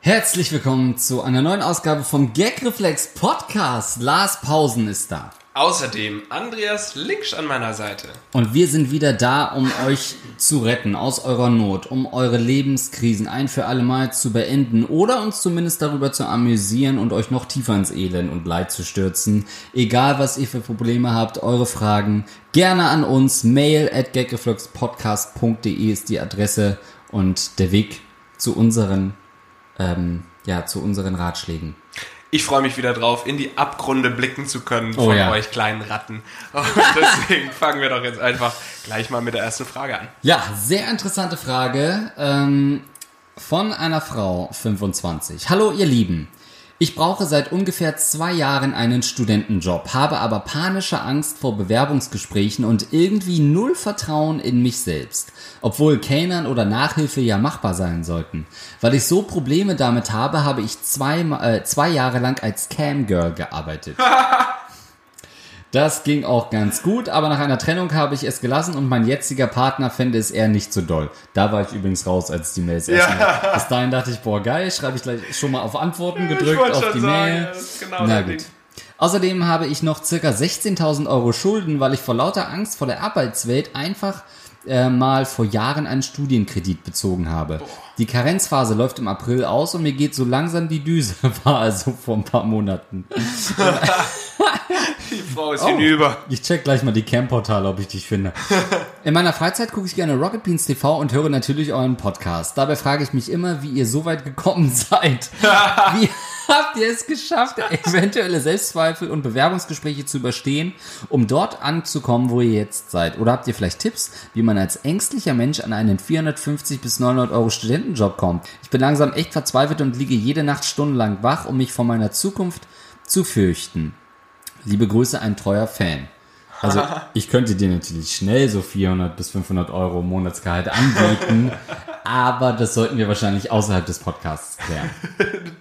Herzlich willkommen zu einer neuen Ausgabe vom Gagreflex Podcast. Lars Pausen ist da. Außerdem Andreas Linksch an meiner Seite. Und wir sind wieder da, um euch zu retten aus eurer Not, um eure Lebenskrisen ein für alle Mal zu beenden oder uns zumindest darüber zu amüsieren und euch noch tiefer ins Elend und Leid zu stürzen. Egal, was ihr für Probleme habt, eure Fragen gerne an uns. Mail at gagrefluxpodcast.de ist die Adresse und der Weg zu unseren, ähm, ja, zu unseren Ratschlägen. Ich freue mich wieder drauf, in die Abgründe blicken zu können Oh von ja. euch kleinen Ratten. Und deswegen fangen wir doch jetzt einfach gleich mal mit der ersten Frage an. Ja, sehr interessante Frage ähm, von einer Frau 25. Hallo ihr Lieben. Ich brauche seit ungefähr zwei Jahren einen Studentenjob, habe aber panische Angst vor Bewerbungsgesprächen und irgendwie null Vertrauen in mich selbst. Obwohl Kellnern oder Nachhilfe ja machbar sein sollten. Weil ich so Probleme damit habe, habe ich zwei, äh, zwei Jahre lang als Camgirl gearbeitet. Das ging auch ganz gut, aber nach einer Trennung habe ich es gelassen und mein jetziger Partner fände es eher nicht so doll. Da war ich übrigens raus, als die Mails erst mal- Bis dahin dachte ich, boah geil, schreibe ich gleich schon mal auf Antworten gedrückt, auf die sagen, Mail. genau Na gut. Ding. Außerdem habe ich noch circa 16.000 Euro Schulden, weil ich vor lauter Angst vor der Arbeitswelt einfach äh, mal vor Jahren einen Studienkredit bezogen habe. Die Karenzphase läuft im April aus und mir geht so langsam die Düse, war also vor ein paar Monaten. Die Frau ist Oh. hinüber. Ich check gleich mal die Cam-Portale, ob ich dich finde. In meiner Freizeit gucke ich gerne Rocket Beans TV und höre natürlich euren Podcast. Dabei frage ich mich immer, wie ihr so weit gekommen seid. Wie habt ihr es geschafft, eventuelle Selbstzweifel und Bewerbungsgespräche zu überstehen, um dort anzukommen, wo ihr jetzt seid? Oder habt ihr vielleicht Tipps, wie man als ängstlicher Mensch an einen 450 bis 900 Euro Studentenjob kommt? Ich bin langsam echt verzweifelt und liege jede Nacht stundenlang wach, um mich vor meiner Zukunft zu fürchten. Liebe Grüße, ein treuer Fan. Also ich könnte dir natürlich schnell so 400 bis 500 Euro Monatsgehalt anbieten, aber das sollten wir wahrscheinlich außerhalb des Podcasts klären.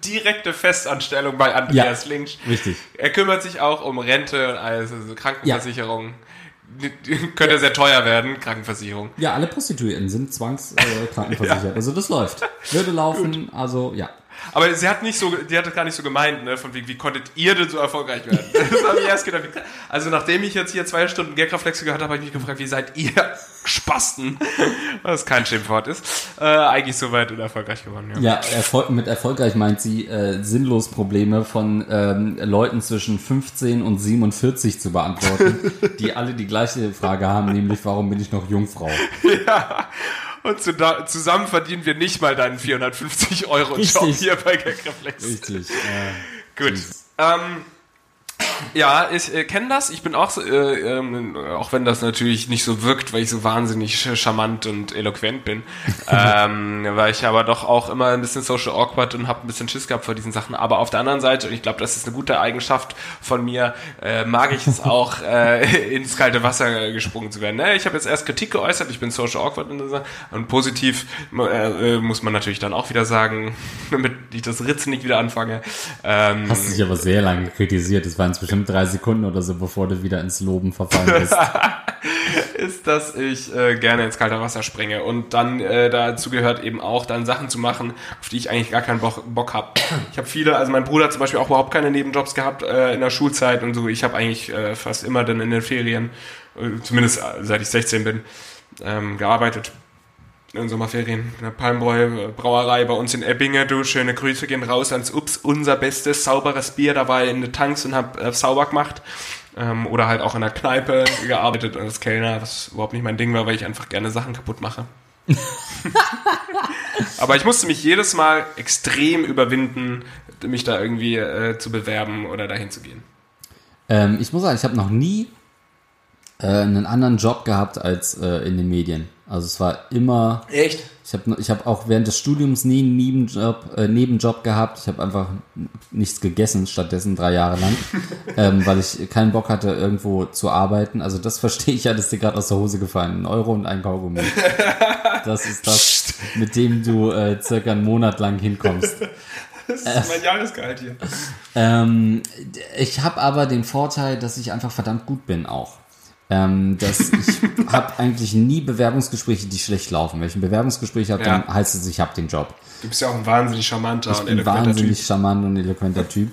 Direkte Festanstellung bei Andreas Ja. Linksch. Richtig. Er kümmert sich auch um Rente und alles, also Krankenversicherung. Könnte sehr teuer werden, Krankenversicherung. Ja, alle Prostituierten sind zwangskrankenversichert. Äh, krankenversichert. Also das läuft. Würde laufen, also ja. Aber sie hat nicht so, die hat das gar nicht so gemeint, ne, von wegen, wie konntet ihr denn so erfolgreich werden? Das habe ich erst gedacht. wie- Also nachdem ich jetzt hier zwei Stunden Gagreflexe gehört habe, habe ich mich gefragt, wie seid ihr Spasten? Was kein Schimpfwort ist. Äh, eigentlich so weit und erfolgreich geworden, ja. Ja, Erfolg, mit erfolgreich meint sie äh, sinnlos Probleme von ähm, Leuten zwischen 15 und 47 zu beantworten, die alle die gleiche Frage haben, nämlich warum bin ich noch Jungfrau? Und zu, zusammen verdienen wir nicht mal deinen 450 Euro Job Richtig. hier bei Gagreflex. Richtig. Äh, Gut. Ähm, ja, ich äh, kenne das. Ich bin auch, so, äh, ähm, auch wenn das natürlich nicht so wirkt, weil ich so wahnsinnig charmant und eloquent bin, ähm, war ich aber doch auch immer ein bisschen social awkward und habe ein bisschen Schiss gehabt vor diesen Sachen. Aber auf der anderen Seite, und ich glaube, das ist eine gute Eigenschaft von mir, äh, mag ich es auch, äh, ins kalte Wasser gesprungen zu werden. Ne? Ich habe jetzt erst Kritik geäußert, ich bin social awkward und, und positiv äh, äh, muss man natürlich dann auch wieder sagen, damit ich das Ritzen nicht wieder anfange. Ähm, hast dich aber sehr lange kritisiert. Es waren bestimmt drei Sekunden oder so, bevor du wieder ins Loben verfallen bist. ist, dass ich äh, gerne ins kalte Wasser springe und dann äh, dazu gehört eben auch dann Sachen zu machen, auf die ich eigentlich gar keinen Bock, Bock habe. Ich habe viele, also mein Bruder hat zum Beispiel auch überhaupt keine Nebenjobs gehabt äh, in der Schulzeit und so. Ich habe eigentlich äh, fast immer dann in den Ferien, äh, zumindest äh, seit ich 16 bin, ähm, gearbeitet. In Sommerferien, in der Palmbräu äh, Brauerei bei uns in Ebbinge. Du, schöne Grüße gehen raus ans Ups, unser bestes, sauberes Bier. Da war ich in den Tanks und hab äh, sauber gemacht. Ähm, oder halt auch in der Kneipe gearbeitet als Kellner, was überhaupt nicht mein Ding war, weil ich einfach gerne Sachen kaputt mache. Aber ich musste mich jedes Mal extrem überwinden, mich da irgendwie äh, zu bewerben oder dahin zu gehen. ähm, ich muss sagen, ich habe noch nie äh, einen anderen Job gehabt als äh, in den Medien. Also es war immer Echt? Ich habe ich hab auch während des Studiums nie einen Nebenjob, äh, Nebenjob gehabt. Ich habe einfach nichts gegessen, stattdessen drei Jahre lang, ähm, weil ich keinen Bock hatte, irgendwo zu arbeiten. Also das verstehe ich ja, das ist dir gerade aus der Hose gefallen. Ein Euro und ein Kaugummi. Das ist das, mit dem du äh, circa einen Monat lang hinkommst. Das ist mein Jahresgehalt hier. Ähm, ich habe aber den Vorteil, dass ich einfach verdammt gut bin auch. Ähm, dass ich habe eigentlich nie Bewerbungsgespräche, die schlecht laufen. Wenn ich ein Bewerbungsgespräch habe, Ja. dann heißt es, ich habe den Job. Du bist ja auch ein wahnsinnig charmanter Ich und bin wahnsinnig Typ. charmant und eloquenter Typ.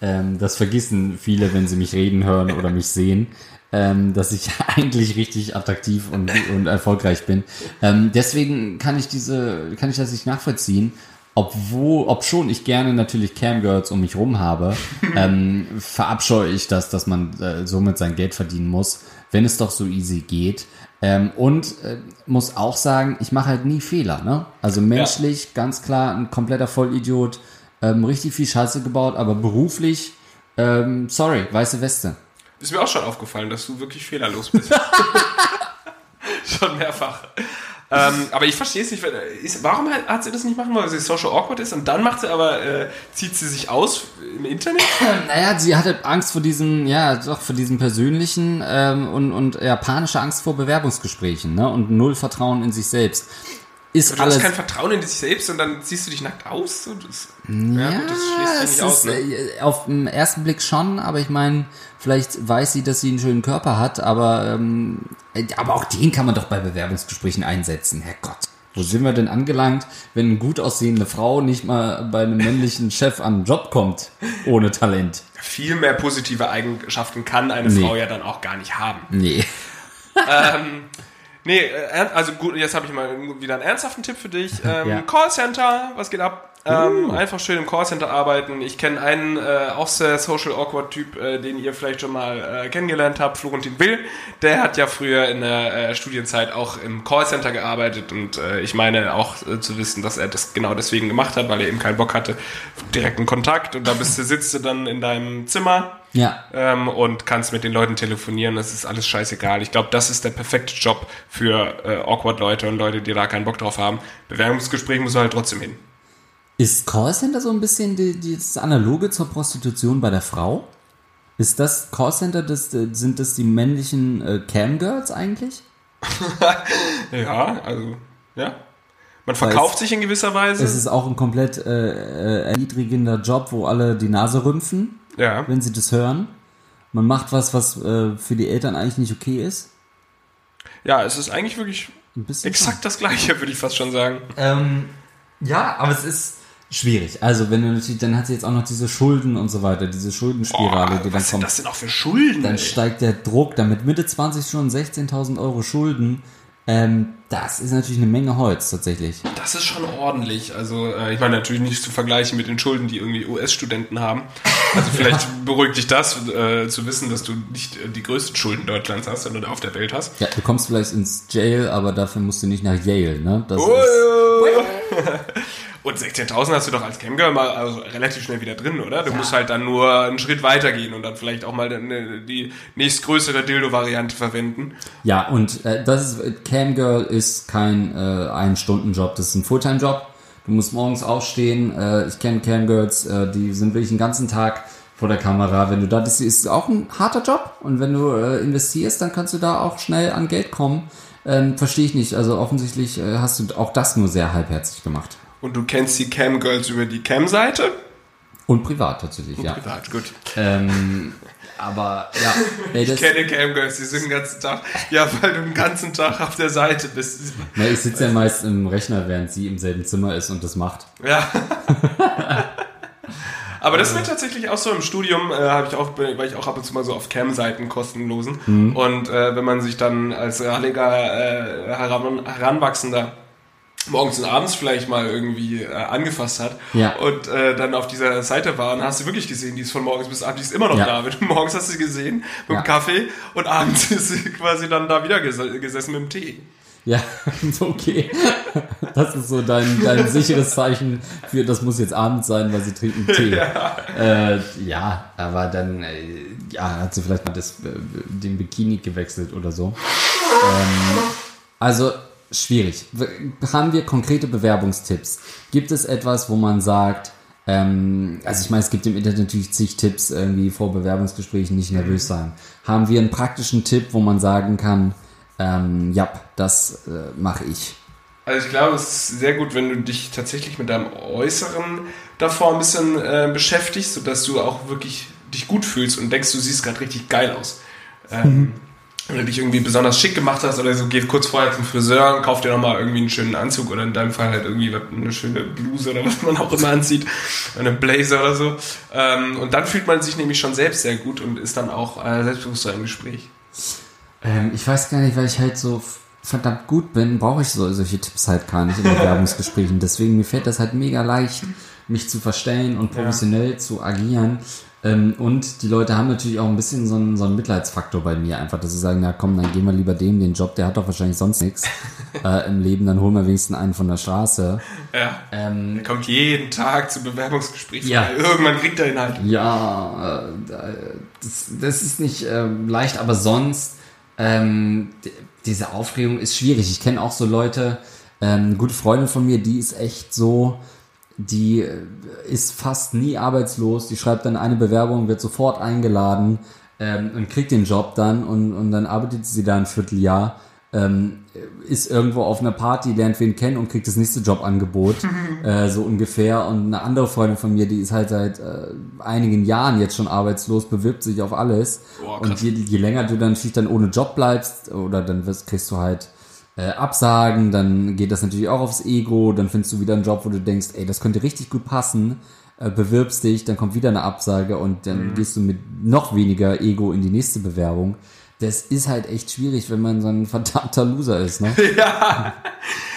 Ähm, das vergessen viele, wenn sie mich reden hören oder mich sehen, ähm, dass ich eigentlich richtig attraktiv und, und erfolgreich bin. Ähm, deswegen kann ich diese, kann ich das nicht nachvollziehen. Obwohl, ob schon ich gerne natürlich Camgirls um mich rum habe, ähm, verabscheue ich das, dass man äh, somit sein Geld verdienen muss, wenn es doch so easy geht. Ähm, und äh, muss auch sagen, ich mache halt nie Fehler. Ne? Also menschlich ganz klar ein kompletter Vollidiot, ähm, richtig viel Scheiße gebaut, aber beruflich, ähm, sorry, weiße Weste. Ist mir auch schon aufgefallen, dass du wirklich fehlerlos bist. schon mehrfach. Ähm, aber ich verstehe es nicht. weil- Ist, warum hat, sie das nicht machen, weil sie social awkward ist und dann macht sie aber, äh, zieht sie sich aus im Internet? Naja, sie hatte Angst vor diesem, ja, doch vor diesem persönlichen ähm, und, und ja, panische Angst vor Bewerbungsgesprächen ne? und null Vertrauen in sich selbst. Ist Du alles. hast kein Vertrauen in dich selbst und dann ziehst du dich nackt aus? So, Das, ja, gut, das schließt es nicht aus. Ne? äh, auf den ersten Blick schon, aber ich meine, vielleicht weiß sie, dass sie einen schönen Körper hat, aber, ähm, äh, aber auch den kann man doch bei Bewerbungsgesprächen einsetzen. Herrgott. Wo sind wir denn angelangt, wenn eine gut aussehende Frau nicht mal bei einem männlichen Chef an einen Job kommt, ohne Talent? Viel mehr positive Eigenschaften kann eine Nee. Frau ja dann auch gar nicht haben. Nee. Nee, äh, also gut, jetzt habe ich mal wieder einen ernsthaften Tipp für dich. Ähm, Ja. Callcenter, was geht ab? Ähm, Einfach schön im Callcenter arbeiten. Ich kenne einen äh, auch sehr social awkward Typ, äh, den ihr vielleicht schon mal äh, kennengelernt habt, Florentin Will. Der hat ja früher in der äh, Studienzeit auch im Callcenter gearbeitet und äh, ich meine auch äh, zu wissen, dass er das genau deswegen gemacht hat, weil er eben keinen Bock hatte, direkten Kontakt und da bist du, sitzt du dann in deinem Zimmer Ja. ähm, und kannst mit den Leuten telefonieren. Das ist alles scheißegal. Ich glaube, das ist der perfekte Job für äh, awkward Leute und Leute, die da keinen Bock drauf haben. Bewerbungsgespräch muss halt trotzdem hin. Ist Callcenter so ein bisschen die, die, das Analoge zur Prostitution bei der Frau? Ist das Callcenter, das, äh, sind das die männlichen äh, Camgirls eigentlich? Ja, also, ja. Man verkauft sich in gewisser Weise. Es ist auch ein komplett äh, äh, erniedrigender Job, wo alle die Nase rümpfen, ja. wenn sie das hören. Man macht was, was äh, für die Eltern eigentlich nicht okay ist. ja, es ist eigentlich wirklich Ein bisschen exakt das Gleiche, würde ich fast schon sagen. Ähm, ja, aber es ist schwierig. Also wenn du natürlich, dann hat sie jetzt auch noch diese Schulden und so weiter, diese Schuldenspirale, die dann was sind kommt. das denn auch für Schulden? Dann ey? steigt der Druck, dann mit Mitte 20 schon 16.000 Euro Schulden. Ähm, das ist natürlich eine Menge Holz tatsächlich. Das ist schon ordentlich. Also, äh, ich meine natürlich nicht zu vergleichen mit den Schulden, die irgendwie US-Studenten haben. Also vielleicht beruhigt dich das, äh, zu wissen, dass du nicht äh, die größten Schulden Deutschlands hast, sondern auf der Welt hast. Ja, du kommst vielleicht ins Jail, aber dafür musst du nicht nach Yale, ne? Das ist, Und 16.000 hast du doch als Camgirl mal also relativ schnell wieder drin, oder? Du musst halt dann nur einen Schritt weiter gehen und dann vielleicht auch mal äh, die nächstgrößere Dildo-Variante verwenden. ja, und äh, das ist, Camgirl ist kein äh, Ein-Stunden-Job, das ist ein Fulltime-Job. Du musst morgens aufstehen. Äh, ich kenne Camgirls, äh, die sind wirklich den ganzen Tag vor der Kamera. Wenn du da, das ist auch ein harter Job. Und wenn du äh, investierst, dann kannst du da auch schnell an Geld kommen. Ähm, Verstehe ich nicht. Also offensichtlich äh, hast du auch das nur sehr halbherzig gemacht. Und du kennst die Camgirls über die Cam-Seite? Und privat tatsächlich, ja. Privat, gut. Ähm, aber ja, das, Ich kenne Camgirls, die sind den ganzen Tag, ja, weil du den ganzen Tag auf der Seite bist. na, ich sitze ja meist im Rechner, während sie im selben Zimmer ist und das macht. Ja. Aber das wird tatsächlich auch so im Studium, äh, habe ich auch, war ich auch ab und zu mal so auf Cam-Seiten kostenlosen. Mhm. Und äh, wenn man sich dann als ralliger, äh, heran, Heranwachsender morgens und abends vielleicht mal irgendwie äh, angefasst hat Ja. und äh, dann auf dieser Seite war, dann hast du wirklich gesehen, die ist von morgens bis abends, die ist immer noch Ja. da. Morgens hast du sie gesehen mit Ja. dem Kaffee und abends ist sie quasi dann da wieder ges gesessen mit dem Tee. Ja, okay. Das ist so dein, dein sicheres Zeichen für, das muss jetzt Abend sein, weil sie trinken Tee. Ja, äh, ja aber dann äh, ja, hat sie vielleicht mal das, äh, den Bikini gewechselt oder so. Ähm, also schwierig. Haben wir konkrete Bewerbungstipps? Gibt es etwas, wo man sagt, ähm, also ich meine, es gibt im Internet natürlich zig Tipps, irgendwie vor Bewerbungsgesprächen nicht nervös sein. Haben wir einen praktischen Tipp, wo man sagen kann, ähm, ja, das äh, mache ich. Also ich glaube, es ist sehr gut, wenn du dich tatsächlich mit deinem Äußeren davor ein bisschen äh, beschäftigst, sodass du auch wirklich dich gut fühlst und denkst, du siehst gerade richtig geil aus. Ähm, wenn du dich irgendwie besonders schick gemacht hast oder so, geht kurz vorher zum Friseur und kauft dir nochmal irgendwie einen schönen Anzug oder in deinem Fall halt irgendwie eine schöne Bluse oder was man auch immer anzieht, eine Blazer oder so. Ähm, und dann fühlt man sich nämlich schon selbst sehr gut und ist dann auch äh, selbstbewusster im Gespräch. Ähm, ich weiß gar nicht, weil ich halt so verdammt gut bin, brauche ich so, solche Tipps halt gar nicht in Bewerbungsgesprächen. Deswegen mir fällt das halt mega leicht, mich zu verstellen und professionell ja. zu agieren. Ähm, und die Leute haben natürlich auch ein bisschen so einen, so einen Mitleidsfaktor bei mir, einfach, dass sie sagen, na komm, dann gehen wir lieber dem den Job, der hat doch wahrscheinlich sonst nichts äh, im Leben, dann holen wir wenigstens einen von der Straße. Ja. Ähm, der kommt jeden Tag zu Bewerbungsgesprächen. Ja. Irgendwann kriegt er ihn halt. Ja, äh, das, das ist nicht äh, leicht, aber sonst ähm, diese Aufregung ist schwierig. Ich kenne auch so Leute, ähm, gute Freundin von mir, die ist echt so, die äh, ist fast nie arbeitslos, die schreibt dann eine Bewerbung, wird sofort eingeladen ähm, und kriegt den Job dann und, und dann arbeitet sie da ein Vierteljahr, ähm, ist irgendwo auf einer Party, lernt wen kennen und kriegt das nächste Jobangebot, äh, so ungefähr. Und eine andere Freundin von mir, die ist halt seit äh, einigen Jahren jetzt schon arbeitslos, bewirbt sich auf alles. Boah, und je, je länger du dann natürlich dann ohne Job bleibst oder dann wirst, kriegst du halt äh, Absagen, dann geht das natürlich auch aufs Ego, dann findest du wieder einen Job, wo du denkst, ey, das könnte richtig gut passen, äh, bewirbst dich, dann kommt wieder eine Absage und dann mhm. gehst du mit noch weniger Ego in die nächste Bewerbung das ist halt echt schwierig, wenn man so ein verdammter Loser ist, ne? ja.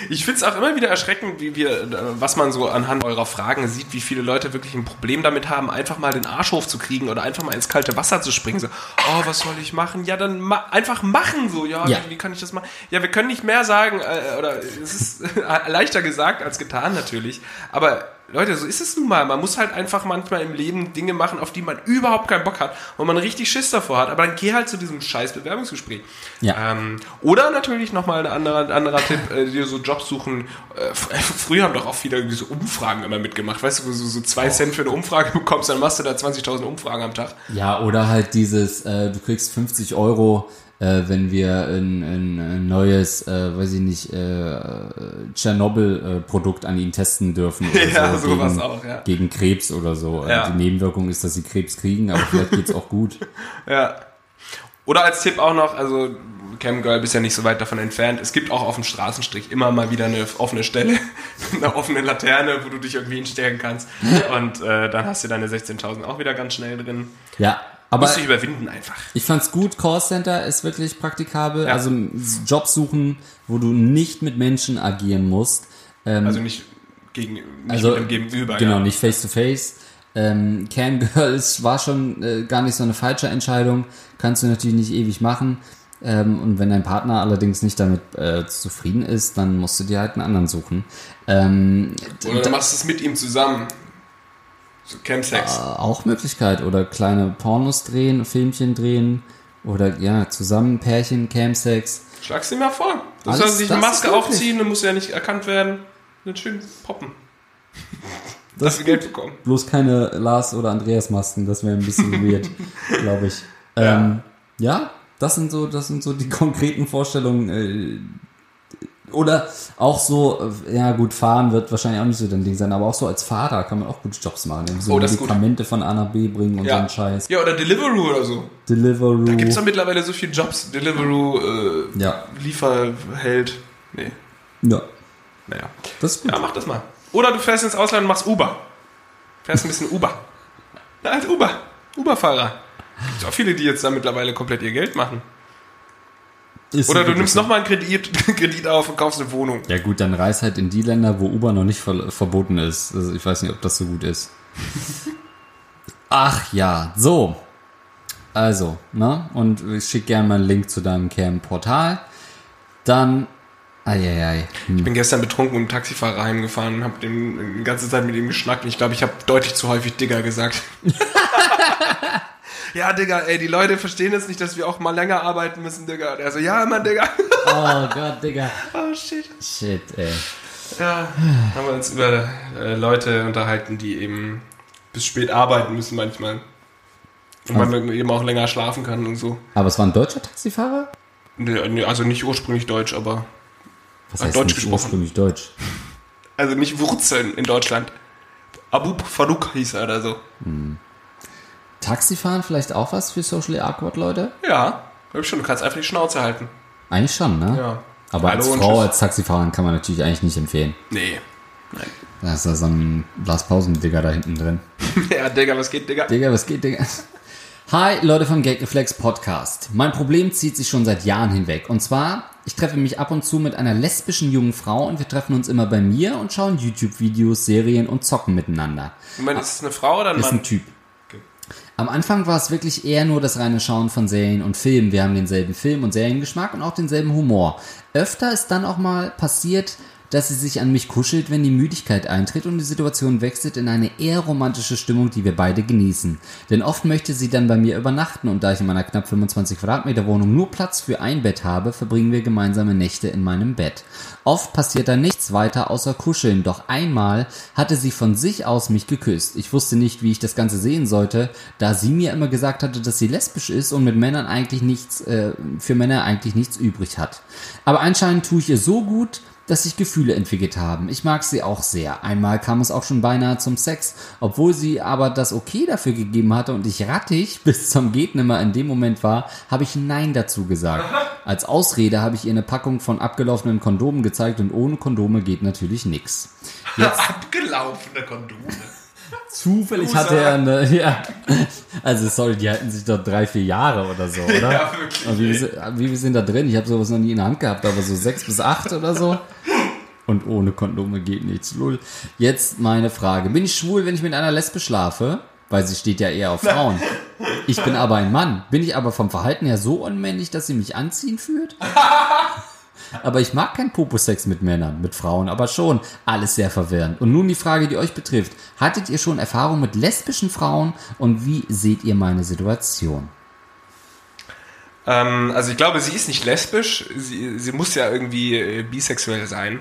Ich finde es auch immer wieder erschreckend, wie wir, was man so anhand eurer Fragen sieht, wie viele Leute wirklich ein Problem damit haben, einfach mal den Arsch hochzukriegen oder einfach mal ins kalte Wasser zu springen. So, oh, was soll ich machen? Ja, dann ma einfach machen so. Ja, ja. Wie, wie, kann ich das machen? Ja, wir können nicht mehr sagen, äh, oder es ist leichter gesagt als getan natürlich. Aber Leute, so ist es nun mal. Man muss halt einfach manchmal im Leben Dinge machen, auf die man überhaupt keinen Bock hat, wo man richtig Schiss davor hat. Aber dann geh halt zu diesem scheiß Bewerbungsgespräch. Ja. Ähm, oder natürlich nochmal ein anderer, anderer Tipp, äh, dir so Jobs suchen. Äh, früher haben doch auch viele so Umfragen immer mitgemacht. Weißt du, wo du so zwei oh. Cent für eine Umfrage bekommst, dann machst du da 20.000 Umfragen am Tag. Ja, oder halt dieses, äh, du kriegst 50 Euro äh, wenn wir ein, ein, ein neues, äh, weiß ich nicht, äh, Tschernobyl-Produkt an ihnen testen dürfen. ja, so, sowas gegen, auch, ja. Gegen Krebs oder so. Ja. Die Nebenwirkung ist, dass sie Krebs kriegen, aber vielleicht geht's auch gut. Ja. Oder als Tipp auch noch, also Camgirl bist ja nicht so weit davon entfernt. Es gibt auch auf dem Straßenstrich immer mal wieder eine offene Stelle, eine offene Laterne, wo du dich irgendwie hinstellen kannst. Und äh, dann hast du deine 16.000 auch wieder ganz schnell drin. Ja, aber Muss ich überwinden einfach. Ich fand's gut, Callcenter ist wirklich praktikabel. Ja. Also Jobs suchen, wo du nicht mit Menschen agieren musst. Ähm, also nicht gegen nicht also, mit dem Gegenüber. Genau, ja. nicht face to face. Ähm, Camgirl war schon äh, gar nicht so eine falsche Entscheidung. Kannst du natürlich nicht ewig machen. Ähm, und wenn dein Partner allerdings nicht damit äh, zufrieden ist, dann musst du dir halt einen anderen suchen. Ähm, Oder du machst es mit ihm zusammen. So Campsex. Äh, auch Möglichkeit. Oder kleine Pornos drehen, Filmchen drehen. Oder ja, zusammen Pärchen, Campsex. Schlag's dir mal vor. Du Alles, sollst sich eine Maske aufziehen, dann muss ja nicht erkannt werden. Dann schön poppen. Das Geld bekommen. Bloß keine Lars- oder Andreas-Masken, das wäre ein bisschen weird, glaube ich. Ähm, ja. ja, das sind so, das sind so die konkreten Vorstellungen, äh, oder auch so, äh, ja gut, fahren wird wahrscheinlich auch nicht so dein Ding sein, aber auch so als Fahrer kann man auch gute Jobs machen. So oh, Medikamente von A nach B bringen und ja. so einen Scheiß. Ja, oder Deliveroo oder so. Deliveroo. Da gibt es ja mittlerweile so viele Jobs. Deliveroo, äh, ja. Lieferheld. Nee. Ja. Naja. Das ist gut. Ja, mach das mal. Oder du fährst ins Ausland und machst Uber. Fährst ein bisschen Uber. Ja, als Uber. Uber-Fahrer. Gibt auch viele, die jetzt da mittlerweile komplett ihr Geld machen. Ist Oder du nimmst nochmal einen Kredit, Kredit auf und kaufst eine Wohnung. Ja gut, dann reis halt in die Länder, wo Uber noch nicht ver verboten ist. Also ich weiß nicht, ob das so gut ist. Ach ja, so. Also, ne? Und ich schicke gerne mal einen Link zu deinem Cam-Portal. Dann Eieiei. Hm. Ich bin gestern betrunken mit dem Taxifahrer heimgefahren und habe die ganze Zeit mit ihm geschnackt. Ich glaube, ich habe deutlich zu häufig Digger gesagt. ja, Digga, ey, die Leute verstehen jetzt nicht, dass wir auch mal länger arbeiten müssen, Digga. Und er so, ja, Mann, Digga. oh Gott, Digga. Oh, shit. Shit, ey. Ja, haben wir uns über äh, Leute unterhalten, die eben bis spät arbeiten müssen manchmal. Und man also, eben auch länger schlafen kann und so. Aber es war ein deutscher Taxifahrer? Nee, nee also nicht ursprünglich deutsch, aber Was heißt Deutsch nicht gesprochen. ursprünglich deutsch? Also nicht Wurzeln in Deutschland. Abu Farouk hieß er oder so. Hm. Taxifahren vielleicht auch was für Socially Awkward Leute? Ja, Hab schon, du kannst einfach die Schnauze halten. Eigentlich schon, ne? Ja. Aber Hallo als Frau, als Taxifahrerin kann man natürlich eigentlich nicht empfehlen. Nee. Nein. Da ist da so ein Blaspausen-Digger da hinten drin. ja, Digga, was geht, Digga? Digga, was geht, Digga? Hi, Leute vom Gagreflex Podcast. Mein Problem zieht sich schon seit Jahren hinweg. Und zwar, ich treffe mich ab und zu mit einer lesbischen jungen Frau und wir treffen uns immer bei mir und schauen YouTube-Videos, Serien und zocken miteinander. Moment, ist es eine Frau oder ein Ist ein Mann? Typ. Am Anfang war es wirklich eher nur das reine Schauen von Serien und Filmen. Wir haben denselben Film- und Seriengeschmack und auch denselben Humor. Öfter ist dann auch mal passiert, dass sie sich an mich kuschelt, wenn die Müdigkeit eintritt und die Situation wechselt in eine eher romantische Stimmung, die wir beide genießen. Denn oft möchte sie dann bei mir übernachten und da ich in meiner knapp 25 Quadratmeter Wohnung nur Platz für ein Bett habe, verbringen wir gemeinsame Nächte in meinem Bett. Oft passiert da nichts weiter außer kuscheln, doch einmal hatte sie von sich aus mich geküsst. Ich wusste nicht, wie ich das Ganze sehen sollte, da sie mir immer gesagt hatte, dass sie lesbisch ist und mit Männern eigentlich nichts, äh, für Männer eigentlich nichts übrig hat. Aber anscheinend tue ich ihr so gut, dass sich Gefühle entwickelt haben. Ich mag sie auch sehr. Einmal kam es auch schon beinahe zum Sex, obwohl sie aber das Okay dafür gegeben hatte und ich rattig bis zum Gehtnimmer in dem Moment war, habe ich Nein dazu gesagt. Als Ausrede habe ich ihr eine Packung von abgelaufenen Kondomen gezeigt und ohne Kondome geht natürlich nix. Abgelaufene Kondome. Zufällig Loser. hatte er eine, ja. Also sorry, die halten sich doch drei, vier Jahre oder so, oder? Ja, wirklich, Und wie, ey. wir sind- wie wir sind da drin? Ich habe sowas noch nie in der Hand gehabt, aber so sechs bis acht oder so. Und ohne Kondome geht nichts. Lull. Jetzt meine Frage. Bin ich schwul, wenn ich mit einer Lesbe schlafe? Weil sie steht ja eher auf Frauen. Ich bin aber ein Mann. Bin ich aber vom Verhalten her so unmännlich, dass sie mich anziehen führt? Aber ich mag keinen Popo-Sex mit Männern, mit Frauen, aber schon. Alles sehr verwirrend. Und nun die Frage, die euch betrifft. Hattet ihr schon Erfahrung mit lesbischen Frauen und wie seht ihr meine Situation? Ähm, also ich glaube, sie ist nicht lesbisch. Sie, sie muss ja irgendwie äh, bisexuell sein.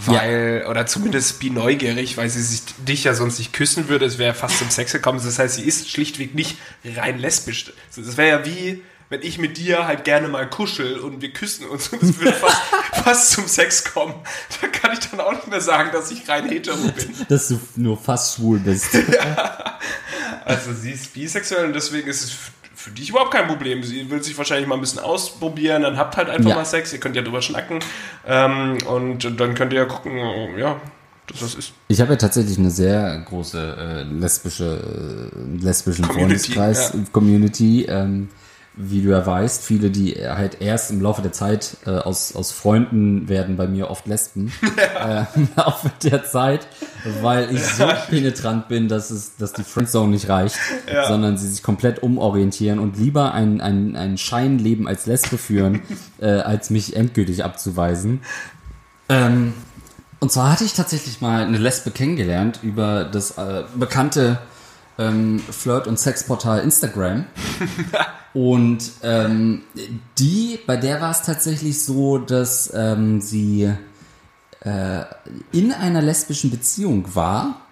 Weil, oder zumindest bi-neugierig, weil sie sich, dich ja sonst nicht küssen würde. Es wäre fast zum Sex gekommen. Das heißt, sie ist schlichtweg nicht rein lesbisch. Das wäre ja wie, wenn ich mit dir halt gerne mal kuschel und wir küssen uns und es würde fast, fast zum Sex kommen. Da kann ich dann auch nicht mehr sagen, dass ich rein hetero bin. Dass du nur fast schwul bist. Also sie ist bisexuell und deswegen ist es für dich überhaupt kein Problem. Sie will sich wahrscheinlich mal ein bisschen ausprobieren, dann habt halt einfach Ja. mal Sex, ihr könnt ja drüber schnacken ähm, und dann könnt ihr ja gucken, ja, dass das ist. Ich habe ja tatsächlich eine sehr große äh, lesbische, äh, lesbischen Community, Freundeskreis, ja. Community, ähm, wie du ja weißt, viele, die halt erst im Laufe der Zeit äh, aus, aus Freunden werden bei mir oft Lesben. äh, Im Laufe der Zeit, weil ich so penetrant bin, dass es, dass die Friendzone nicht reicht, sondern sie sich komplett umorientieren und lieber ein, ein, ein Scheinleben als Lesbe führen, äh, als mich endgültig abzuweisen. Ähm, und zwar hatte ich tatsächlich mal eine Lesbe kennengelernt über das äh, bekannte ähm, Flirt- und Sexportal Instagram. und ähm, die, bei der war es tatsächlich so, dass ähm, sie äh, in einer lesbischen Beziehung war,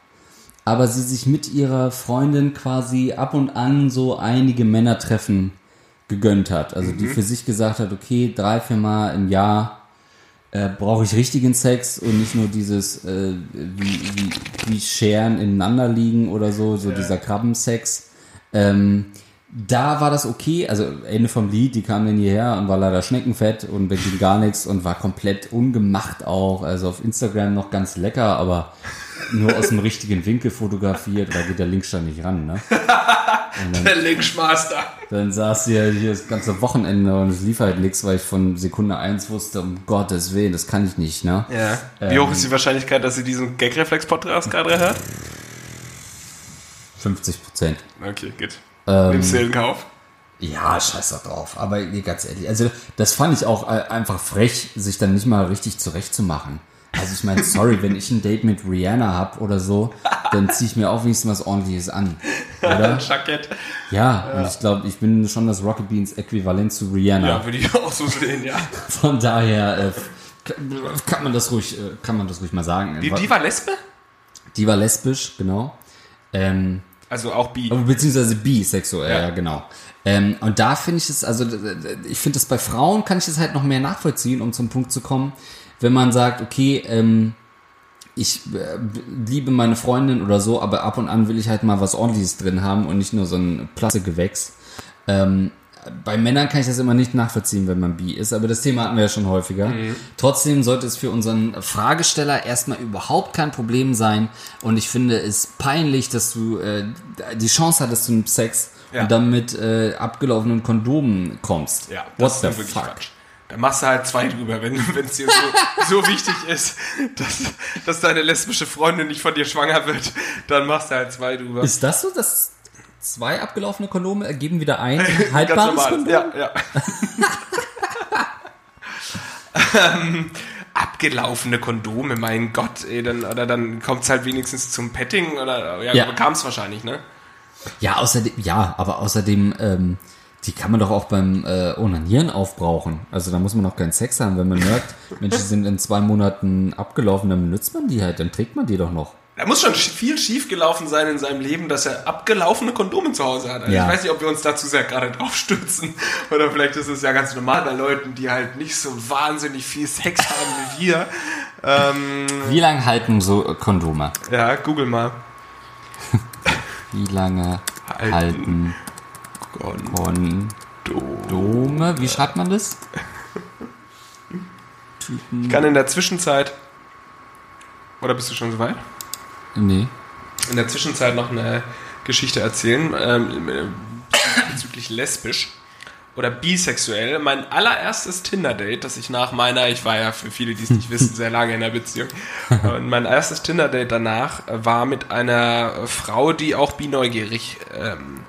aber sie sich mit ihrer Freundin quasi ab und an so einige Männertreffen gegönnt hat. Also die für sich gesagt hat, okay, drei, vier Mal im Jahr äh, brauche ich richtigen Sex und nicht nur dieses äh, wie, wie, wie Scheren ineinander liegen oder so, so dieser Krabbensex. Ähm, da war das okay, also Ende vom Lied, die kam dann hierher und war leider schneckenfett und ging gar nichts und war komplett ungemacht auch, also auf Instagram noch ganz lecker, aber nur aus dem richtigen Winkel fotografiert, da geht der Linkstand nicht ran, ne? Der Linkschmaster. Dann saß sie ja hier das ganze Wochenende und es lief halt nichts, weil ich von Sekunde eins wusste, um Gottes Willen, das kann ich nicht, ne? Ja. Wie hoch ist die Wahrscheinlichkeit, dass sie diesen Gagreflex-Podcast gerade hört? 50 Prozent. Okay, gut. Ähm, Nimmst du in Kauf? Ja, scheiß da drauf. Aber ganz ehrlich, also das fand ich auch äh, einfach frech, sich dann nicht mal richtig zurechtzumachen. Also ich meine, sorry, wenn ich ein Date mit Rihanna hab oder so, dann ziehe ich mir auch wenigstens was ordentliches an. Oder? Jackett. Ja, und ich glaube, ich bin schon das Rocket Beans Äquivalent zu Rihanna. Ja, würde ich auch so sehen, ja. Von daher äh, kann man das ruhig, äh, kann man das ruhig mal sagen. Die, die war Lesbe? Die war lesbisch, genau. Ähm, Also auch bi. beziehungsweise bisexuell, ja, Ja. genau. Ähm, und da finde ich es, also ich finde es bei Frauen kann ich es halt noch mehr nachvollziehen, um zum Punkt zu kommen, wenn man sagt, okay, ähm, ich äh, liebe meine Freundin oder so, aber ab und an will ich halt mal was ordentliches drin haben und nicht nur so ein Plastikgewächs. Ähm, bei Männern kann ich das immer nicht nachvollziehen, wenn man bi ist, aber das Thema hatten wir ja schon häufiger. Trotzdem sollte es für unseren Fragesteller erstmal überhaupt kein Problem sein und ich finde es peinlich, dass du äh, die Chance hattest zu einem Sex Ja. und dann mit äh, abgelaufenen Kondomen kommst. Ja, What ist the fuck? Quatsch. Da machst du halt zwei drüber, wenn es dir so, so wichtig ist, dass, dass deine lesbische Freundin nicht von dir schwanger wird, dann machst du halt zwei drüber. Ist das so, dass zwei abgelaufene Kondome ergeben wieder ein haltbares. Kondom? Ja, ja. ähm, abgelaufene Kondome, mein Gott, ey, dann, oder dann kommt es halt wenigstens zum Petting oder ja, Ja. kam es wahrscheinlich, ne? Ja, außerdem, ja, aber außerdem, ähm, die kann man doch auch beim äh, Onanieren aufbrauchen. Also da muss man auch keinen Sex haben, wenn man merkt, Mensch, die sind in zwei Monaten abgelaufen, dann benutzt man die halt, dann trägt man die doch noch. Da muss schon sch- viel schief gelaufen sein in seinem Leben, dass er abgelaufene Kondome zu Hause hat. Also Ja. Ich weiß nicht, ob wir uns dazu sehr gerade drauf stürzen. Oder vielleicht ist es ja ganz normal bei Leuten, die halt nicht so wahnsinnig viel Sex haben wie wir. Ähm, Wie lange halten so äh, Kondome? ja, google mal. Wie lange Halten. halten Kondome? Wie schreibt man das? Ich kann in der Zwischenzeit. Oder bist du schon soweit? Nee. In der Zwischenzeit noch eine Geschichte erzählen ähm, äh, bezüglich lesbisch oder bisexuell. Mein allererstes Tinder-Date, das ich nach meiner, ich war ja für viele, die es nicht wissen, sehr lange in der Beziehung. Und mein erstes Tinder-Date danach war mit einer Frau, die auch bineugierig ähm,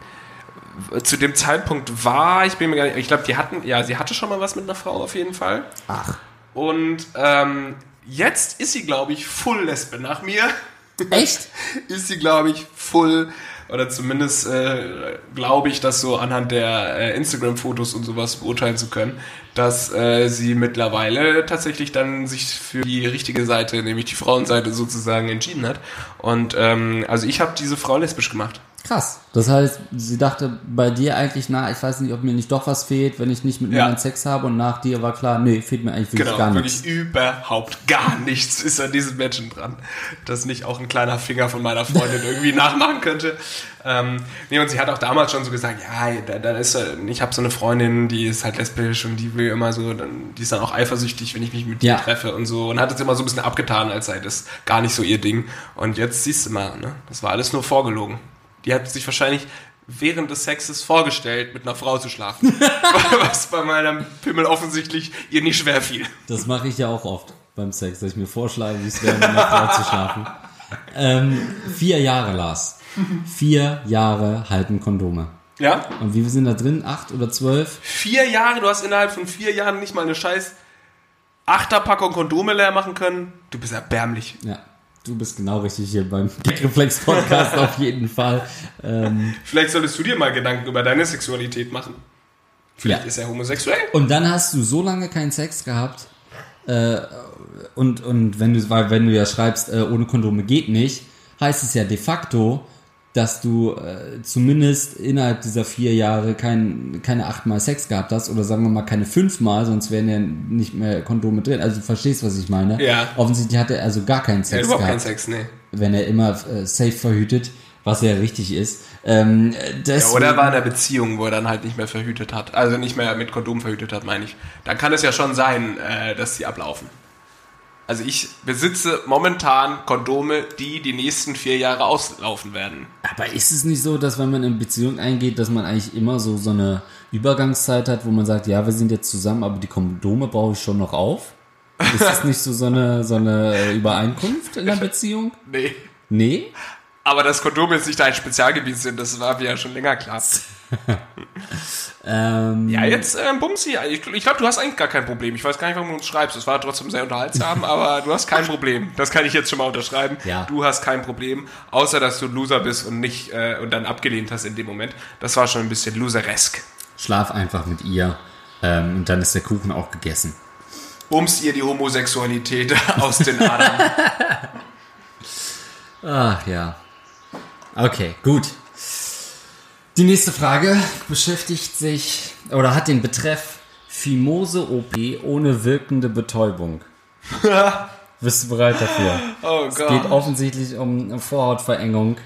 zu dem Zeitpunkt war. Ich bin mir gar nicht, ich glaube, die hatten, ja, sie hatte schon mal was mit einer Frau auf jeden Fall. Ach. Und ähm, jetzt ist sie, glaube ich, full Lesbe nach mir. Echt? ist sie, glaube ich, full, oder zumindest äh, glaube ich, das so anhand der äh, Instagram-Fotos und sowas beurteilen zu können, dass äh, sie mittlerweile tatsächlich dann sich für die richtige Seite, nämlich die Frauenseite sozusagen entschieden hat. Und ähm, also ich habe diese Frau lesbisch gemacht. Krass. Das heißt, sie dachte bei dir eigentlich, na, ich weiß nicht, ob mir nicht doch was fehlt, wenn ich nicht mit Ja. Männern Sex habe und nach dir war klar, nee, fehlt mir eigentlich wirklich Genau, gar wirklich nichts. überhaupt gar nichts ist an diesem Menschen dran, das nicht auch ein kleiner Finger von meiner Freundin irgendwie nachmachen könnte. Ähm, nee, und sie hat auch damals schon so gesagt, ja, da, da ist, äh, ich habe so eine Freundin, die ist halt lesbisch und die will immer so, dann, die ist dann auch eifersüchtig, wenn ich mich mit Ja. ihr treffe und so und hat es immer so ein bisschen abgetan, als sei das gar nicht so ihr Ding. Und jetzt siehst du mal, ne, das war alles nur vorgelogen. Die hat sich wahrscheinlich während des Sexes vorgestellt, mit einer Frau zu schlafen. Was bei meinem Pimmel offensichtlich ihr nicht schwer fiel. Das mache ich ja auch oft beim Sex, dass ich mir vorschlage, wie es wäre, mit einer Frau zu schlafen. Ähm, vier Jahre, Lars. Vier Jahre halten Kondome. Ja? Und wie viel sind da drin? Acht oder zwölf? Vier Jahre, du hast innerhalb von vier Jahren nicht mal eine scheiß Achterpackung Kondome leer machen können. Du bist erbärmlich. Ja. Du bist genau richtig hier beim Reflex Podcast auf jeden Fall. Ähm, Vielleicht solltest du dir mal Gedanken über deine Sexualität machen. Vielleicht Ja. ist er homosexuell. Und dann hast du so lange keinen Sex gehabt, äh, und, und wenn du, weil wenn du ja schreibst, äh, ohne Kondome geht nicht, heißt es ja de facto, dass du äh, zumindest innerhalb dieser vier Jahre kein, keine achtmal Sex gehabt hast oder sagen wir mal keine fünfmal, sonst wären ja nicht mehr Kondome drin. Also du verstehst, was ich meine. Ja. Offensichtlich hat er also gar keinen Er hat Sex überhaupt gehabt, keinen Sex, nee. wenn er immer äh, safe verhütet, was ja richtig ist. Ähm, Ja, oder er war in einer Beziehung, wo er dann halt nicht mehr verhütet hat. Also nicht mehr mit Kondom verhütet hat, meine ich. Dann kann es ja schon sein, äh, dass sie ablaufen. Also ich besitze momentan Kondome, die die nächsten vier Jahre auslaufen werden. Aber ist es nicht so, dass wenn man in Beziehung eingeht, dass man eigentlich immer so, so eine Übergangszeit hat, wo man sagt, ja, wir sind jetzt zusammen, aber die Kondome brauche ich schon noch auf? Ist das nicht so, so eine, so eine Übereinkunft in der Beziehung? Nee. Nee? Aber dass Kondome jetzt nicht dein Spezialgebiet sind, das war mir ja schon länger klar. Ähm, Ja, jetzt ähm, Bumsi. Ich, ich glaube, du hast eigentlich gar kein Problem. Ich weiß gar nicht, warum du uns schreibst. Es war trotzdem sehr unterhaltsam, aber du hast kein Problem. Das kann ich jetzt schon mal unterschreiben. Ja. Du hast kein Problem, außer dass du ein Loser bist und nicht äh, und dann abgelehnt hast in dem Moment. Das war schon ein bisschen loseresk. Schlaf einfach mit ihr ähm, und dann ist der Kuchen auch gegessen. Bumst ihr die Homosexualität aus den Adern. Ach ja. Okay, gut. Die nächste Frage beschäftigt sich oder hat den Betreff Fimose-OP ohne wirkende Betäubung. Bist du bereit dafür? Oh Es geht Gott. offensichtlich um Vorhautverengung.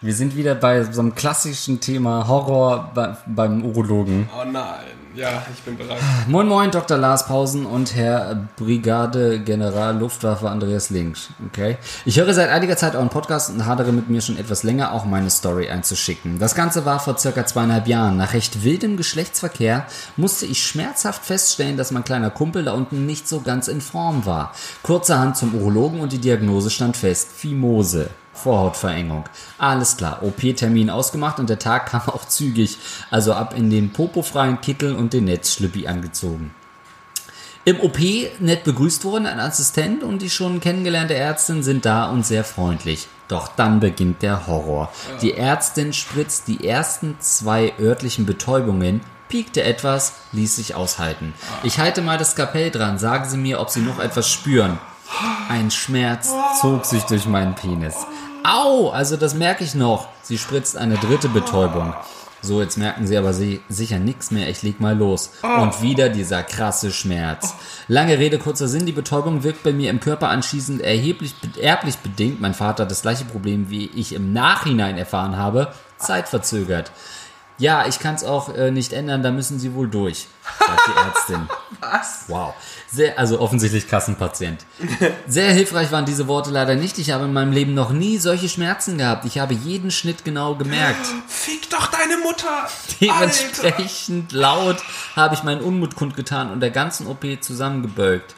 Wir sind wieder bei so einem klassischen Thema Horror bei, beim Urologen. Oh nein. Ja, ich bin bereit. Moin Moin, Dr. Lars Pausen und Herr Brigadegeneral Luftwaffe Andreas Links. Okay. Ich höre seit einiger Zeit euren Podcast und hadere mit mir schon etwas länger, auch meine Story einzuschicken. Das Ganze war vor circa zweieinhalb Jahren. Nach recht wildem Geschlechtsverkehr musste ich schmerzhaft feststellen, dass mein kleiner Kumpel da unten nicht so ganz in Form war. Kurzerhand zum Urologen und die Diagnose stand fest. Fimose. Vorhautverengung. Alles klar, OP-Termin ausgemacht und der Tag kam auch zügig, also ab in den popofreien Kittel und den Netzschlüppi angezogen. Im OP nett begrüßt worden, ein Assistent und die schon kennengelernte Ärztin sind da und sehr freundlich. Doch dann beginnt der Horror. Die Ärztin spritzt die ersten zwei örtlichen Betäubungen, piekte etwas, ließ sich aushalten. Ich halte mal das Skapell dran, sagen Sie mir, ob Sie noch etwas spüren. Ein Schmerz zog sich durch meinen Penis. Au, also das merke ich noch. Sie spritzt eine dritte Betäubung. So, jetzt merken Sie aber sie, sicher nichts mehr. Ich leg mal los. Und wieder dieser krasse Schmerz. Lange Rede, kurzer Sinn. Die Betäubung wirkt bei mir im Körper anschließend erheblich erblich bedingt. Mein Vater hat das gleiche Problem, wie ich im Nachhinein erfahren habe. Zeitverzögert. Ja, ich kann es auch äh, nicht ändern, da müssen Sie wohl durch, sagt die Ärztin. Was? Wow. Sehr, also offensichtlich Kassenpatient. Sehr hilfreich waren diese Worte leider nicht. Ich habe in meinem Leben noch nie solche Schmerzen gehabt. Ich habe jeden Schnitt genau gemerkt. Fick doch deine Mutter! Alter! Dementsprechend laut habe ich meinen Unmut kundgetan und der ganzen OP zusammengebölkt.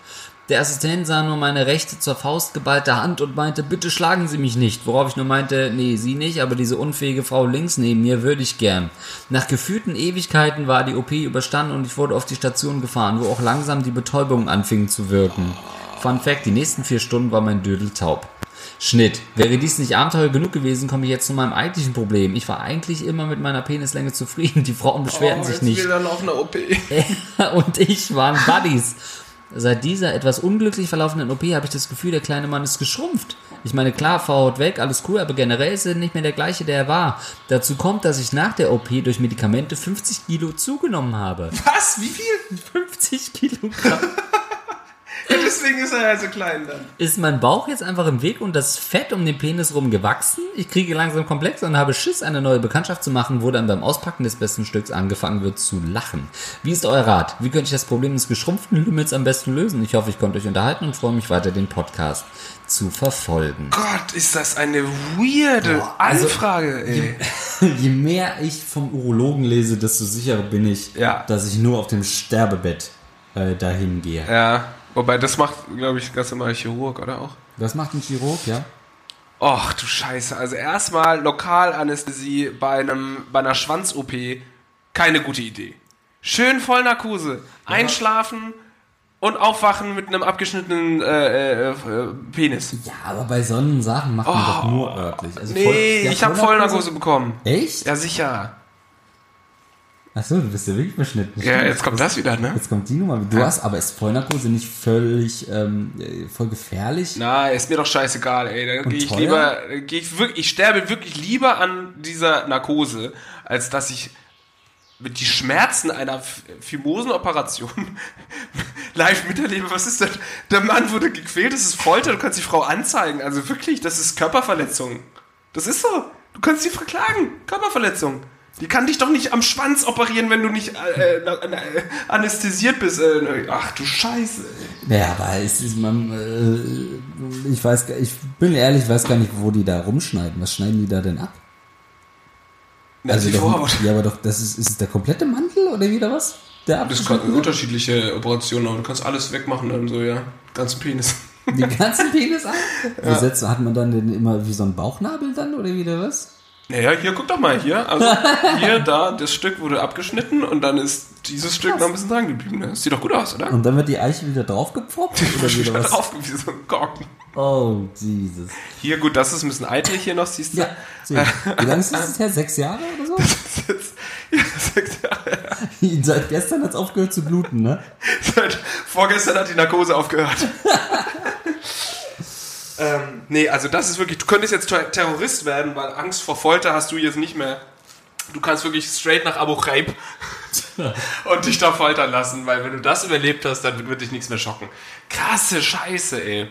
Der Assistent sah nur meine rechte zur Faust geballte Hand und meinte, bitte schlagen Sie mich nicht. Worauf ich nur meinte, nee, Sie nicht, aber diese unfähige Frau links neben mir würde ich gern. Nach gefühlten Ewigkeiten war die OP überstanden und ich wurde auf die Station gefahren, wo auch langsam die Betäubungen anfingen zu wirken. Fun Fact, die nächsten vier Stunden war mein Dödel taub. Schnitt. Wäre dies nicht Abenteuer genug gewesen, komme ich jetzt zu meinem eigentlichen Problem. Ich war eigentlich immer mit meiner Penislänge zufrieden. Die Frauen beschwerten Oh, sich nicht. will er noch eine OP. Und ich waren Buddies. Seit dieser etwas unglücklich verlaufenden OP habe ich das Gefühl, der kleine Mann ist geschrumpft. Ich meine, klar, Vorhaut weg, alles cool, aber generell ist er nicht mehr der gleiche, der er war. Dazu kommt, dass ich nach der OP durch Medikamente 50 Kilo zugenommen habe. Was? Wie viel? 50 Kilogramm. Deswegen ist er ja so klein dann. Ist mein Bauch jetzt einfach im Weg und das Fett um den Penis rum gewachsen? Ich kriege langsam Komplex und habe Schiss, eine neue Bekanntschaft zu machen, wo dann beim Auspacken des besten Stücks angefangen wird zu lachen. Wie ist euer Rat? Wie könnte ich das Problem des geschrumpften Lümmels am besten lösen? Ich hoffe, ich konnte euch unterhalten und freue mich weiter, den Podcast zu verfolgen. Gott, ist das eine weirde also- Anfrage, ey. Je mehr ich vom Urologen lese, desto sicherer bin ich, Ja. dass ich nur auf dem Sterbebett äh, dahin gehe. Ja, wobei das macht, glaube ich, ganz normal Chirurg, oder auch? Das macht ein Chirurg, ja? Och, du Scheiße. Also erstmal Lokalanästhesie bei einem bei einer Schwanz-OP keine gute Idee. Schön Vollnarkose, einschlafen und aufwachen mit einem abgeschnittenen äh, äh, äh, Penis. Ja, aber bei so Sachen macht man doch nur örtlich. Also voll- Oh. Nee, ja, ich habe Vollnarkose bekommen. Echt? Ja, sicher. Achso, du bist ja wirklich beschnitten. Ja, Stimmt. jetzt kommt das wieder, ne? Jetzt kommt die Nummer. Du hast, aber ist Vollnarkose nicht völlig ähm, äh, voll gefährlich? Na, ist mir doch scheißegal, ey. Da Und gehe ich teuer? lieber, geh ich wirklich, ich sterbe wirklich lieber an dieser Narkose, als dass ich mit die Schmerzen einer Fimosenoperation live miterlebe. Was ist das? Der Mann wurde gequält, das ist Folter, du kannst die Frau anzeigen. Also wirklich, das ist Körperverletzung. Das ist so. Du kannst sie verklagen. Körperverletzung. Die kann dich doch nicht am Schwanz operieren, wenn du nicht äh, äh, äh, anästhesiert bist. Äh, ach du Scheiße. Ja, aber es ist man, äh, ich weiß, ich bin ehrlich, ich weiß gar nicht, wo die da rumschneiden. Was schneiden die da denn ab? Na, die doch, ja, aber doch, das ist, ist es der komplette Mantel oder wieder was? Der Das kann wird? unterschiedliche Operationen, aber du kannst alles wegmachen dann so, ja. Ganzen Penis. Den ganzen Penis ab? Setzt, hat man dann den immer wie so einen Bauchnabel dann oder wieder was? Naja, hier, guck doch mal, hier. Also, hier, da, das Stück wurde abgeschnitten und dann ist dieses Stück noch ein bisschen dran geblieben. Ne? Das sieht doch gut aus, oder? Und dann wird die Eiche wieder draufgepfropft oder wieder was? Drauf wie so ein Korken. Oh, Jesus. Hier, gut, das ist ein bisschen eitrig hier noch, siehst du? Ja. Wie lange ist das her? Sechs Jahre oder so? ja, sechs Jahre. Seit gestern hat es aufgehört zu bluten, ne? Seit vorgestern hat die Narkose aufgehört. Ähm, nee, also das ist wirklich, du könntest jetzt Ter- Terrorist werden, weil Angst vor Folter hast du jetzt nicht mehr. Du kannst wirklich straight nach Abu Ghraib. und dich da foltern lassen, weil wenn du das überlebt hast, dann wird dich nichts mehr schocken. Krasse Scheiße, ey.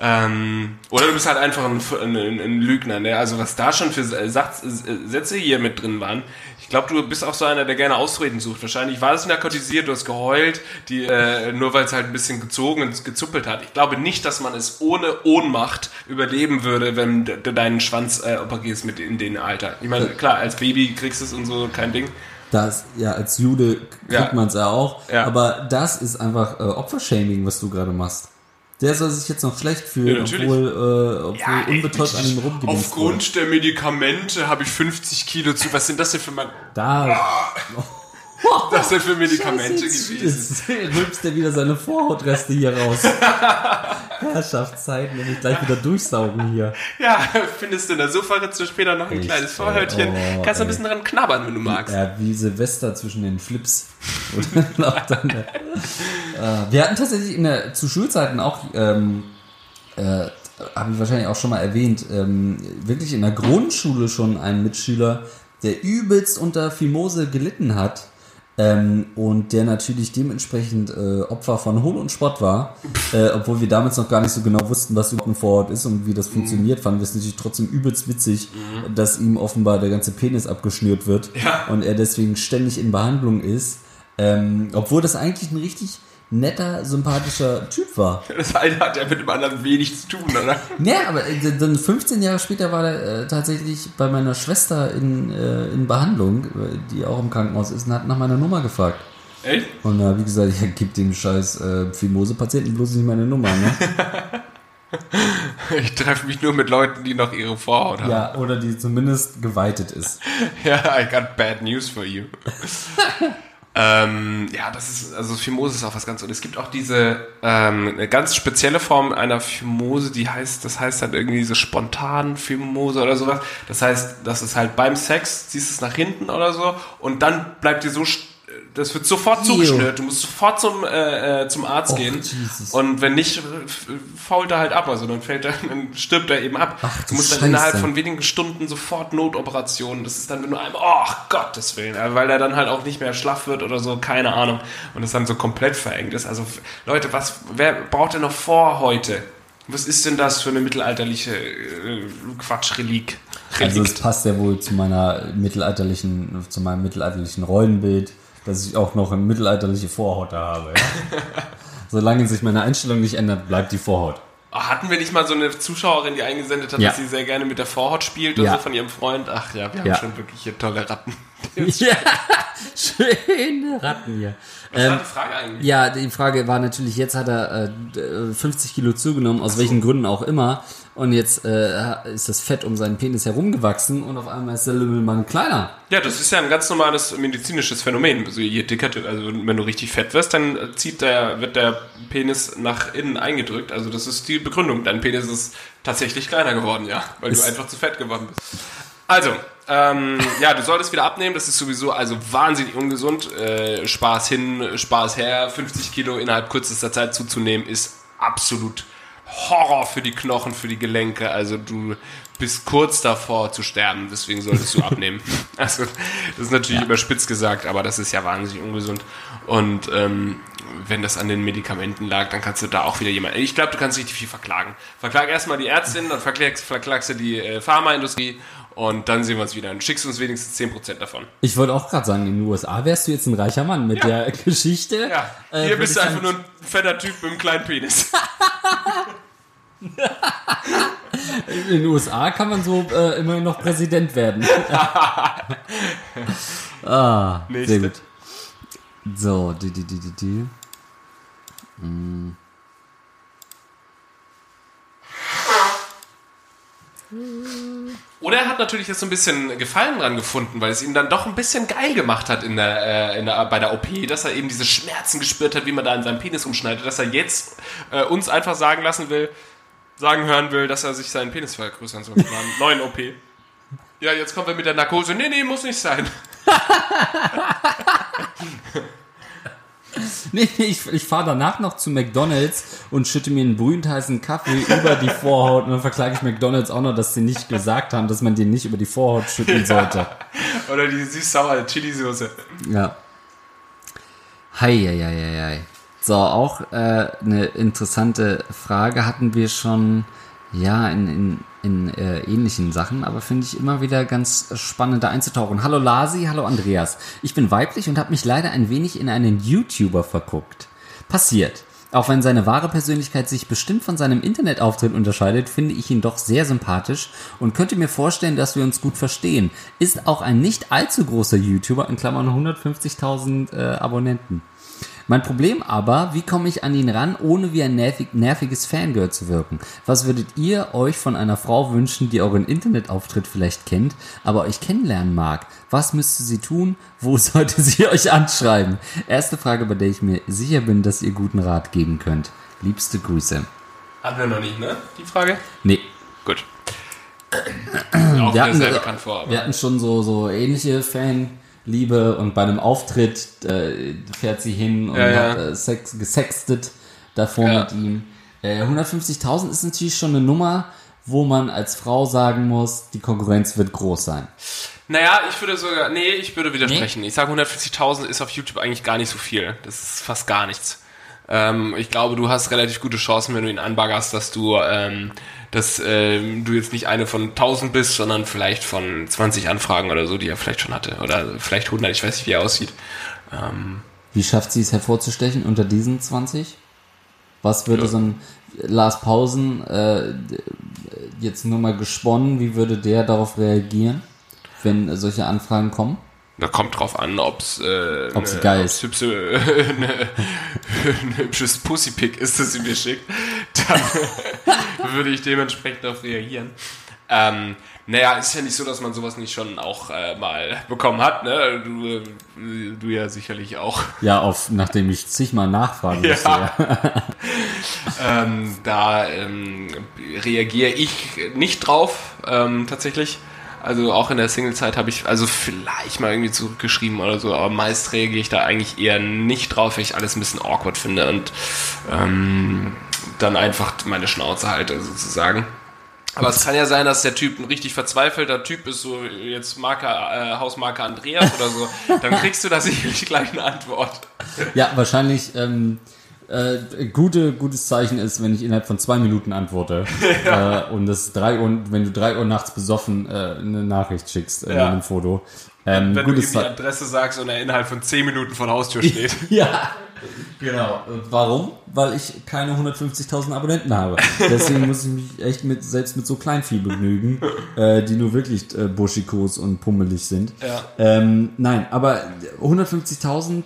Ähm, oder du bist halt einfach ein, ein, ein Lügner, ne? Also was da schon für Satz, Sätze hier mit drin waren. Ich glaube, du bist auch so einer, der gerne Ausreden sucht. Wahrscheinlich war es narkotisiert, du hast geheult, die, äh, nur weil es halt ein bisschen gezogen und gezuppelt hat. Ich glaube nicht, dass man es ohne Ohnmacht überleben würde, wenn du deinen Schwanz äh, operierst mit in den Alter. Ich meine, klar, als Baby kriegst du es und so, kein Ding. Das, ja, als Jude kriegt Ja. man es ja auch. Ja. Aber das ist einfach äh, Opfershaming, was du gerade machst. Der soll sich jetzt noch schlecht fühlen, Ja, obwohl, äh, obwohl ey, unbetäubt an ihm wurde. Aufgrund der Medikamente habe ich 50 Kilo zu. Was sind das denn für, Man Da das denn für Medikamente Scheiße, gewesen? jetzt rülpst er wieder seine Vorhautreste hier raus. Wenn ich gleich wieder durchsaugen hier. Ja, findest du in der Sofaritze später noch ein Echt, kleines Vorhörtchen? oh, Kannst du ein bisschen dran knabbern, wenn du magst. Ja, wie Silvester zwischen den Flips. Dann, äh, wir hatten tatsächlich in der, zu Schulzeiten auch, ähm, äh, habe ich wahrscheinlich auch schon mal erwähnt, ähm, wirklich in der Grundschule schon einen Mitschüler, der übelst unter Fimose gelitten hat. Ähm, und der natürlich dementsprechend äh, Opfer von Hohn und Spott war, äh, obwohl wir damals noch gar nicht so genau wussten, was überhaupt ein Vorort ist und wie das funktioniert, fanden wir es natürlich trotzdem übelst witzig, dass ihm offenbar der ganze Penis abgeschnürt wird Ja. und er deswegen ständig in Behandlung ist, ähm, obwohl das eigentlich ein richtig netter, sympathischer Typ war. Das eine hat ja mit dem anderen wenig zu tun, oder? Ja, aber äh, dann 15 Jahre später war er äh, tatsächlich bei meiner Schwester in, äh, in Behandlung, die auch im Krankenhaus ist, und hat nach meiner Nummer gefragt. Echt? Und da ich gesagt, ja, gib dem scheiß äh, Fimose-Patienten bloß nicht meine Nummer, ne? Ich treffe mich nur mit Leuten, die noch ihre Vorhaut haben. ja, oder die zumindest geweitet ist. Ja, I got bad news for you. Ähm, ja, das ist, also Phimose ist auch was ganz, und es gibt auch diese, ähm, eine ganz spezielle Form einer Phimose, die heißt, das heißt halt irgendwie so spontan Phimose oder sowas. Das heißt, das ist halt beim Sex, ziehst es nach hinten oder so, und dann bleibt dir so, das wird sofort zugeschnürt. Du musst sofort zum, äh, äh, zum Arzt Och, gehen. Jesus. Und wenn nicht, fault er halt ab, also dann fällt er, dann stirbt er eben ab. Ach, du musst dann Scheiße. innerhalb von wenigen Stunden sofort Notoperationen. Das ist dann, wenn du einmal, oh Gottes Willen, äh, weil er dann halt auch nicht mehr schlaff wird oder so, keine Ahnung. Und es dann so komplett verengt ist. Also, Leute, was, wer braucht denn noch vor heute? Was ist denn das für eine mittelalterliche äh, Quatsch-Relik? Also es passt ja wohl zu meiner mittelalterlichen, zu meinem mittelalterlichen Rollenbild, dass ich auch noch eine mittelalterliche Vorhaut da habe. Ja? Solange sich meine Einstellung nicht ändert, bleibt die Vorhaut. Oh, hatten wir nicht mal so eine Zuschauerin, die eingesendet hat, Ja. dass sie sehr gerne mit der Vorhaut spielt und Ja. so von ihrem Freund? Ach ja, wir haben schon wirklich hier tolle Ratten. ja, schöne Ratten hier. Was war die Frage eigentlich? Ja, die Frage war natürlich, jetzt hat er äh, 50 Kilo zugenommen, aus welchen Gründen auch immer. Und jetzt äh, ist das Fett um seinen Penis herumgewachsen und auf einmal ist der Lümmelmann kleiner. Ja, das ist ja ein ganz normales medizinisches Phänomen. Also je dicker, du- also wenn du richtig fett wirst, dann zieht der, wird der Penis nach innen eingedrückt. Also das ist die Begründung. Dein Penis ist tatsächlich kleiner geworden, ja, weil du Ist- einfach zu fett geworden bist. Also, ähm, ja, du solltest wieder abnehmen. Das ist sowieso also wahnsinnig ungesund. Äh, Spaß hin, Spaß her. 50 Kilo innerhalb kürzester Zeit zuzunehmen ist absolut Horror für die Knochen, für die Gelenke. Also du bist kurz davor zu sterben, deswegen solltest du abnehmen. Also das ist natürlich überspitzt gesagt, aber das ist ja wahnsinnig ungesund. Und ähm, wenn das an den Medikamenten lag, dann kannst du da auch wieder jemanden. Ich glaube, du kannst richtig viel verklagen. Verklag erstmal die Ärztin, dann verklagst, verklagst du die äh, Pharmaindustrie und dann sehen wir uns wieder. Und schickst uns wenigstens 10% davon. Ich wollte auch gerade sagen, in den USA wärst du jetzt ein reicher Mann mit der Geschichte. Ja, Äh, hier würde bist du einfach nur ein fetter Typ mit einem kleinen Penis. In den USA kann man so äh, immerhin noch Präsident werden. ah, Nächste. sehr gut. So, die, die, die, die, die. Oder er hat natürlich jetzt so ein bisschen Gefallen dran gefunden, weil es ihm dann doch ein bisschen geil gemacht hat in der, äh, in der, bei der OP, dass er eben diese Schmerzen gespürt hat, wie man da in seinem Penis umschneidet, dass er jetzt äh, uns einfach sagen lassen will, sagen hören will, dass er sich seinen Penis vergrößern soll. Neuen OP. Ja, jetzt kommen wir mit der Narkose. Nee, nee, muss nicht sein. Nee, nee, ich, ich fahre danach noch zu McDonalds und schütte mir einen brühend heißen Kaffee über die Vorhaut und dann verklage ich McDonalds auch noch, dass sie nicht gesagt haben, dass man den nicht über die Vorhaut schütten sollte. Oder die süß-saure Chili-Soße. Ja. Heieieiei. So, auch äh, eine interessante Frage hatten wir schon, ja, in, in, in äh, ähnlichen Sachen, aber finde ich immer wieder ganz spannend da einzutauchen. Hallo Lasi, hallo Andreas. Ich bin weiblich und habe mich leider ein wenig in einen YouTuber verguckt. Passiert. Auch wenn seine wahre Persönlichkeit sich bestimmt von seinem Internetauftritt unterscheidet, finde ich ihn doch sehr sympathisch und könnte mir vorstellen, dass wir uns gut verstehen. Ist auch ein nicht allzu großer YouTuber, in Klammern 150.000 äh, Abonnenten. Mein Problem aber, wie komme ich an ihn ran, ohne wie ein nervig, nerviges Fangirl zu wirken? Was würdet ihr euch von einer Frau wünschen, die euren Internetauftritt vielleicht kennt, aber euch kennenlernen mag? Was müsste sie tun? Wo sollte sie euch anschreiben? Erste Frage, bei der ich mir sicher bin, dass ihr guten Rat geben könnt. Liebste Grüße. Hatten wir noch nicht, ne? Die Frage? Nee. Gut. Wir Auch mir hatten, vor. Wir hatten schon so, so ähnliche Fanliebe und bei einem Auftritt äh, fährt sie hin und Ja, ja. hat äh, Sex, gesextet davor Ja. mit ihm. Äh, 150.000 ist natürlich schon eine Nummer, wo man als Frau sagen muss, die Konkurrenz wird groß sein. Naja, ich würde sogar, nee, ich würde widersprechen. Ich sage 150.000 ist auf YouTube eigentlich gar nicht so viel. Das ist fast gar nichts. Ähm, ich glaube, du hast relativ gute Chancen, wenn du ihn anbaggerst, dass du, ähm, dass ähm, du jetzt nicht eine von 1000 bist, sondern vielleicht von 20 Anfragen oder so, die er vielleicht schon hatte. Oder vielleicht 100, ich weiß nicht, wie er aussieht. Ähm, Wie schafft sie es hervorzustechen unter diesen 20? Was würde Ja. so ein Lars Pausen äh, jetzt nur mal gesponnen, wie würde der darauf reagieren, wenn solche Anfragen kommen? Da kommt drauf an, ob's äh, Ob sie ne- geil ob's ist. hübsche, ne, ein hübsches Pussypick ist, das sie mir schickt, dann würde ich dementsprechend darauf reagieren. Ähm, naja, ist ja nicht so, dass man sowas nicht schon auch äh, mal bekommen hat, ne? Du, äh, du ja sicherlich auch. Ja, auf, nachdem ich zigmal nachfragen Ja. musste. Ja. Ähm, da ähm, reagiere ich nicht drauf, ähm, tatsächlich. Also auch in der Single-Zeit habe ich also vielleicht mal irgendwie zurückgeschrieben oder so, aber meist reagiere ich da eigentlich eher nicht drauf, weil ich alles ein bisschen awkward finde und ähm, dann einfach meine Schnauze halte sozusagen. Aber es kann ja sein, dass der Typ ein richtig verzweifelter Typ ist, so jetzt Marke, äh, Hausmarke Andreas oder so. Dann kriegst du da sicherlich gleich eine Antwort. ja, wahrscheinlich ähm, äh, gute, gutes Zeichen ist, wenn ich innerhalb von zwei Minuten antworte. äh, und das drei Uhr, wenn du drei Uhr nachts besoffen äh, eine Nachricht schickst äh, Ja. einem Foto. Ähm, Wenn du ihm die. Adresse sagst und er innerhalb von 10 Minuten vor der Haustür steht. Ja, genau. Warum? Weil ich keine 150.000 Abonnenten habe. Deswegen muss ich mich echt mit, selbst mit so Kleinvieh begnügen, äh, die nur wirklich äh, buschikos und pummelig sind. Ja. Ähm, nein, aber 150.000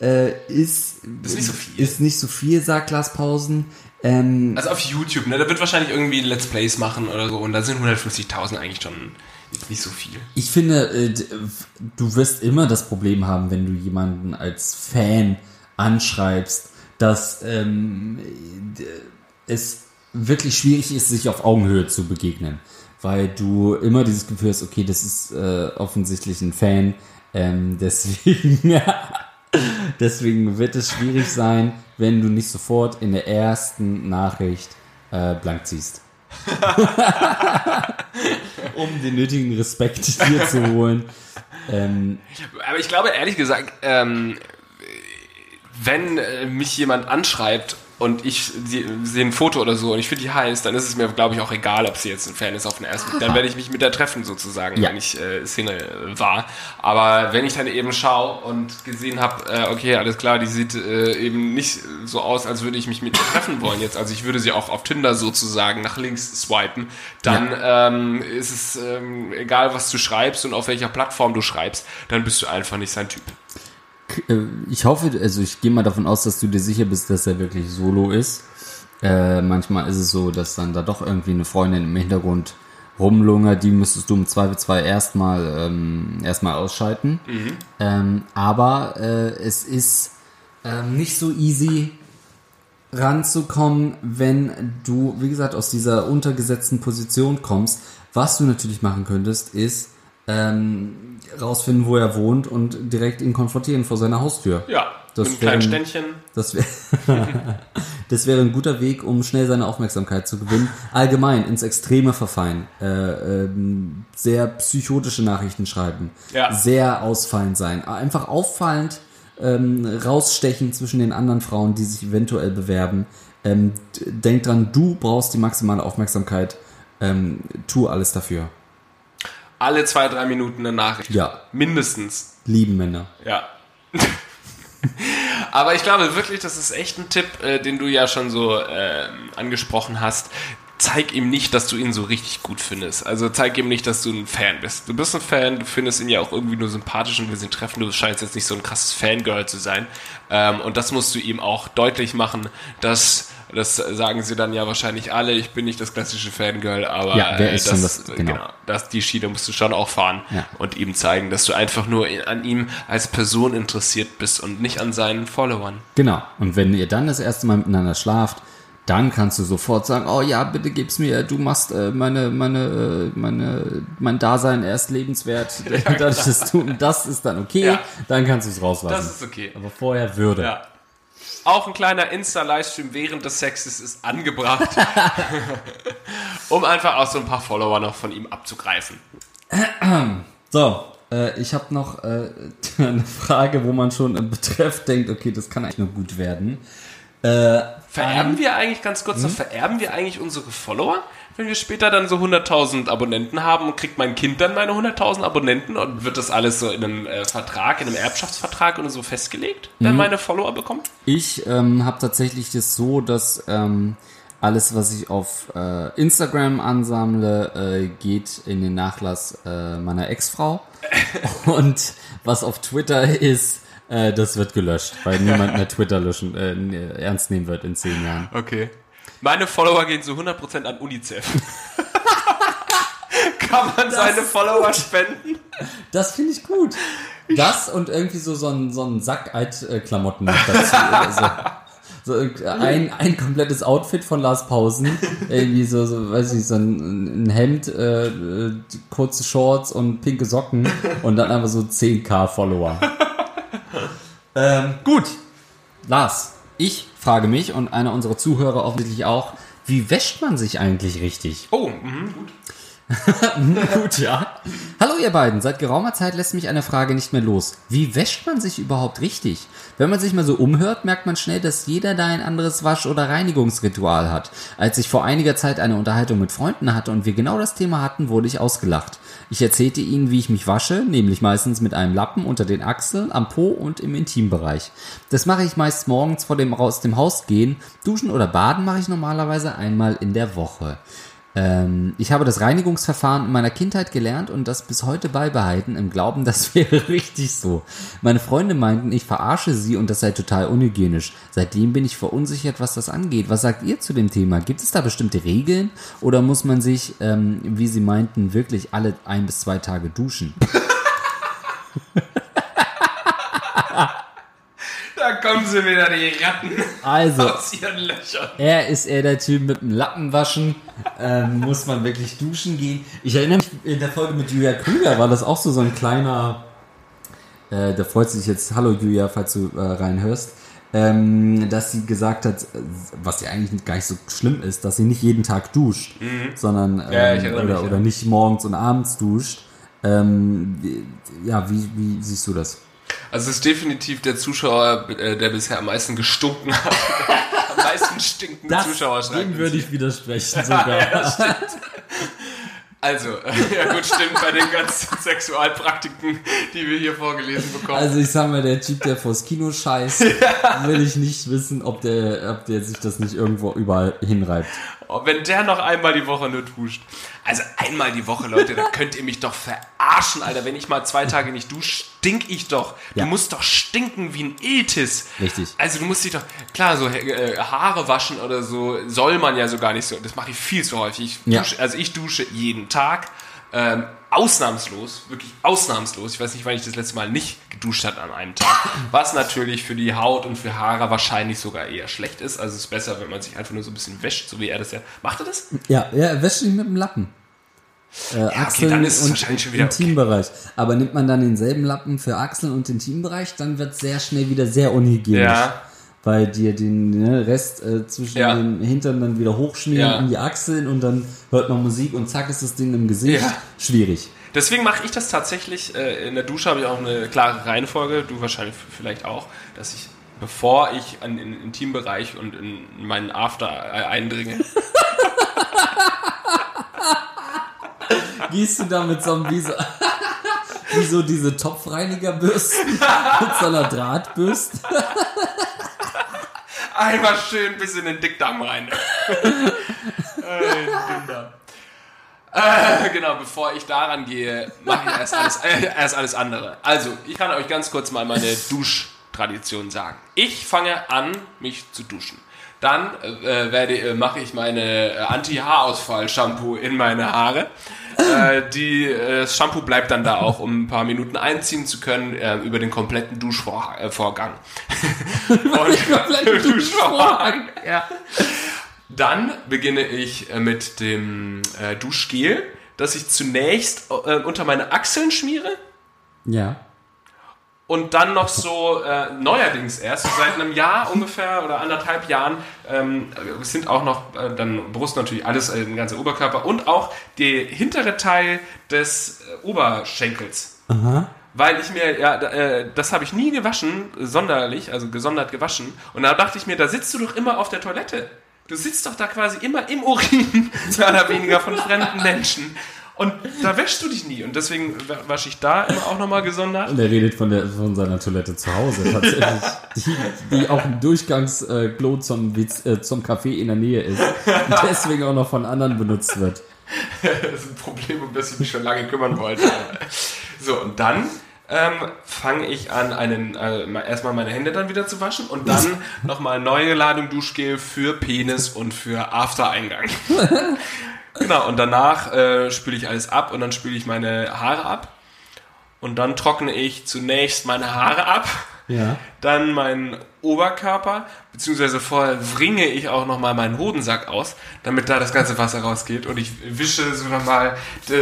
äh, ist, ist nicht so viel. Ist nicht so viel, sagt Lars Pausen. Ähm, Also auf YouTube, ne? Da wird wahrscheinlich irgendwie Let's Plays machen oder so und da sind 150.000 eigentlich schon nicht so viel. Ich finde, äh, du wirst immer das Problem haben, wenn du jemanden als Fan anschreibst, dass ähm, es wirklich schwierig ist, sich auf Augenhöhe zu begegnen. Weil du immer dieses Gefühl hast, okay, das ist äh, offensichtlich ein Fan, ähm, deswegen, deswegen wird es schwierig sein, wenn du nicht sofort in der ersten Nachricht äh, blank ziehst. um den nötigen Respekt dir zu holen. Ähm, Aber ich glaube ehrlich gesagt, ähm, wenn äh, mich jemand anschreibt und ich sie- sehe ein Foto oder so und ich finde die heiß, dann ist es mir, glaube ich, auch egal, ob sie jetzt ein Fan ist auf den ersten Blick. Dann werde ich mich mit der treffen sozusagen, Ja. wenn ich äh, Single war. Aber wenn ich dann eben schaue und gesehen habe, äh, okay, alles klar, die sieht äh, eben nicht so aus, als würde ich mich mit ihr treffen wollen jetzt. Also ich würde sie auch auf Tinder sozusagen nach links swipen. Dann ähm, ist es ähm, egal, was du schreibst und auf welcher Plattform du schreibst, dann bist du einfach nicht sein Typ. Äh, ich hoffe, also ich gehe mal davon aus, dass du dir sicher bist, dass er wirklich solo ist. Äh, manchmal ist es so, dass dann da doch irgendwie eine Freundin im Hintergrund rumlungert, die müsstest du im Zweifelsfall erstmal ähm, erstmal ausschalten. Ähm, aber äh, es ist ähm, nicht so easy ranzukommen, wenn du, wie gesagt, aus dieser untergesetzten Position kommst. Was du natürlich machen könntest, ist ähm, rausfinden, wo er wohnt und direkt ihn konfrontieren vor seiner Haustür. Ja, Das mit einem kleinen Ständchen. Das wäre das wäre ein guter Weg, um schnell seine Aufmerksamkeit zu gewinnen. Allgemein ins Extreme verfallen. Äh, ähm, sehr psychotische Nachrichten schreiben. Ja. Sehr ausfallend sein. Einfach auffallend ähm, rausstechen zwischen den anderen Frauen, die sich eventuell bewerben. Ähm, denk dran, du brauchst die maximale Aufmerksamkeit. Ähm, tu alles dafür. Alle zwei, drei Minuten eine Nachricht. Ja. Mindestens. Lieben Männer. Ja. Aber ich glaube wirklich, das ist echt ein Tipp, äh, den du ja schon so ähm, angesprochen hast. Zeig ihm nicht, dass du ihn so richtig gut findest. Also zeig ihm nicht, dass du ein Fan bist. Du bist ein Fan, du findest ihn ja auch irgendwie nur sympathisch und wir sind treffen. Du scheinst jetzt nicht so ein krasses Fangirl zu sein. Ähm, und das musst du ihm auch deutlich machen, dass das sagen sie dann ja wahrscheinlich alle. Ich bin nicht das klassische Fangirl, aber Ja, wer äh, ist das, schon das- genau. genau, das die Schiene musst du schon auch fahren Ja. und ihm zeigen, dass du einfach nur an ihm als Person interessiert bist und nicht an seinen Followern. Genau. Und wenn ihr dann das erste Mal miteinander schlaft, dann kannst du sofort sagen, oh ja, bitte gib's mir, du machst äh, meine, meine, äh, meine, mein Dasein erst lebenswert. Dadurch, dass du, das ist dann okay, Ja. dann kannst du es rauslassen. Das ist okay. Aber vorher Würde. Ja. Auch ein kleiner Insta-Livestream während des Sexes ist angebracht, um einfach auch so ein paar Follower noch von ihm abzugreifen. So, äh, ich habe noch äh, eine Frage, wo man schon im Betreff denkt, okay, das kann eigentlich nur gut werden. Äh, Vererben wir eigentlich, ganz kurz noch, vererben wir eigentlich unsere Follower? Wenn wir später dann so 100.000 Abonnenten haben, kriegt mein Kind dann meine 100.000 Abonnenten und wird das alles so in einem äh, Vertrag, in einem Erbschaftsvertrag oder so festgelegt, wer meine Follower bekommt? Ich ähm, habe tatsächlich das so, dass ähm, alles, was ich auf äh, Instagram ansammle, äh, geht in den Nachlass äh, meiner Ex-Frau. Und was auf Twitter ist, äh, das wird gelöscht, weil niemand mehr Twitter löschen, äh, ernst nehmen wird in zehn Jahren. Okay. Meine Follower gehen zu 100% an UNICEF. Kann man seine Follower spenden? Das finde ich gut. Das und irgendwie so, so ein, so ein Sack Alt-Klamotten dazu. oder so. So irg- ein, ein komplettes Outfit von Lars Pausen. Irgendwie so, so weiß ich, so ein, ein Hemd, äh, äh, kurze Shorts und pinke Socken und dann einfach so 10k Follower. ähm, gut. Lars, ich frage mich und einer unserer Zuhörer offensichtlich auch, wie wäscht man sich eigentlich richtig? Oh, mhm, gut. Gut, ja. Hallo ihr beiden, seit geraumer Zeit lässt mich eine Frage nicht mehr los. Wie wäscht man sich überhaupt richtig? Wenn man sich mal so umhört, merkt man schnell, dass jeder da ein anderes Wasch- oder Reinigungsritual hat. Als ich vor einiger Zeit eine Unterhaltung mit Freunden hatte und wir genau das Thema hatten, wurde ich ausgelacht. Ich erzählte ihnen, wie ich mich wasche, nämlich meistens mit einem Lappen unter den Achseln, am Po und im Intimbereich. Das mache ich meist morgens vor dem aus dem Haus gehen. Duschen oder baden mache ich normalerweise einmal in der Woche. Ähm, ich habe das Reinigungsverfahren in meiner Kindheit gelernt und das bis heute beibehalten, im Glauben, das wäre richtig so. Meine Freunde meinten, ich verarsche sie und das sei total unhygienisch. Seitdem bin ich verunsichert, was das angeht. Was sagt ihr zu dem Thema? Gibt es da bestimmte Regeln oder muss man sich, ähm, wie sie meinten, wirklich alle ein bis zwei Tage duschen? Da kommen sie wieder, die Ratten Also. Er ist eher der Typ mit dem Lappenwaschen. Ähm, muss man wirklich duschen gehen? Ich erinnere mich, in der Folge mit Julia Krüger war das auch so, so ein kleiner. Äh, da freut sich jetzt, hallo Julia, falls du äh, reinhörst, ähm, dass sie gesagt hat, was ja eigentlich gar nicht so schlimm ist, dass sie nicht jeden Tag duscht, sondern ähm, Ja, oder, mich, ja. oder nicht morgens und abends duscht. Ähm, ja, wie, wie siehst du das? Also es ist definitiv der Zuschauer, äh, der bisher am meisten gestunken hat. meisten stinkende Zuschauer schreibt. dem würde ich widersprechen sogar. Also, ja gut, stimmt, bei den ganzen Sexualpraktiken, die wir hier vorgelesen bekommen. Also ich sag mal, der Typ, der vors Kino scheißt, will ich nicht wissen, ob der, ob der sich das nicht irgendwo überall hinreibt. Oh, wenn der noch einmal die Woche nur duscht. Also einmal die Woche, Leute, da könnt ihr mich doch verarschen, Alter. Wenn ich mal zwei Tage nicht dusche, stink ich doch. Ja. Du musst doch stinken wie ein Iltis. Richtig. Also du musst dich doch, klar, so äh, Haare waschen oder so soll man ja so gar nicht so. Das mache ich viel zu häufig. Ich Ja. dusche, also ich dusche jeden Tag. Ähm, ausnahmslos, wirklich ausnahmslos. Ich weiß nicht, wann ich das letzte Mal nicht geduscht habe an einem Tag. Was natürlich für die Haut und für Haare wahrscheinlich sogar eher schlecht ist. Also es ist besser, wenn man sich einfach nur so ein bisschen wäscht, so wie er das ja. Macht er das? Ja, er wäscht sich mit dem Lappen. Äh, Achseln dann ist es wahrscheinlich schon wieder okay. Intimbereich. Aber nimmt man dann denselben Lappen für Achseln und Intimbereich, dann wird sehr schnell wieder sehr unhygienisch. Ja. Weil dir den ne, Rest äh, zwischen Ja. den Hintern dann wieder hochschmieren Ja. an die Achseln und dann hört man Musik und zack ist das Ding im Gesicht. Ja. Schwierig. Deswegen mache ich das tatsächlich. Äh, in der Dusche habe ich auch eine klare Reihenfolge. Du wahrscheinlich vielleicht auch, dass ich, bevor ich an den Intimbereich und in meinen After eindringe, Gehst du da mit so einem, wie so, wie so diese Topfreinigerbürsten mit so einer Drahtbürste? Einmal schön bis in den Dickdarm rein. äh. Äh, genau, bevor ich daran gehe, mache ich erst alles, äh, erst alles andere. Also, ich kann euch ganz kurz mal meine Duschtradition sagen. Ich fange an, mich zu duschen. Dann äh, werde, äh, mache ich meine äh, Anti-Haarausfall-Shampoo in meine Haare. Äh, die, äh, das Shampoo bleibt dann da auch, um ein paar Minuten einziehen zu können äh, über den kompletten Duschvorgang. Und, kompletten Duschvorgang. Ja. Dann beginne ich äh, mit dem äh, Duschgel, das ich zunächst äh, unter meine Achseln schmiere Ja. Und dann noch so äh, neuerdings erst, seit einem Jahr ungefähr oder anderthalb Jahren, ähm, sind auch noch äh, dann Brust natürlich alles, äh, den ganzen Oberkörper und auch der hintere Teil des äh, Oberschenkels. Weil ich mir, ja, äh, das habe ich nie gewaschen, sonderlich, also gesondert gewaschen. Und da dachte ich mir, da sitzt du doch immer auf der Toilette. Du sitzt doch da quasi immer im Urin, mehr oder weniger von fremden Menschen. Und da wäschst du dich nie. Und deswegen wa- wasche ich da immer auch nochmal gesondert. Und er redet von, der, von seiner Toilette zu Hause tatsächlich, die, die auch ein Durchgangsklo äh, zum, äh, zum Café in der Nähe ist und deswegen auch noch von anderen benutzt wird. Das ist ein Problem, um das ich mich schon lange kümmern wollte. So, und dann ähm, fange ich an, einen, äh, mal- erstmal meine Hände dann wieder zu waschen und dann nochmal neue Ladung Duschgel für Penis und für After-Eingang. Genau, und danach äh, spüle ich alles ab und dann spüle ich meine Haare ab. Und dann trockne ich zunächst meine Haare ab, Ja. dann meinen Oberkörper, beziehungsweise vorher wringe ich auch nochmal meinen Hodensack aus, damit da das ganze Wasser rausgeht und ich wische so nochmal äh,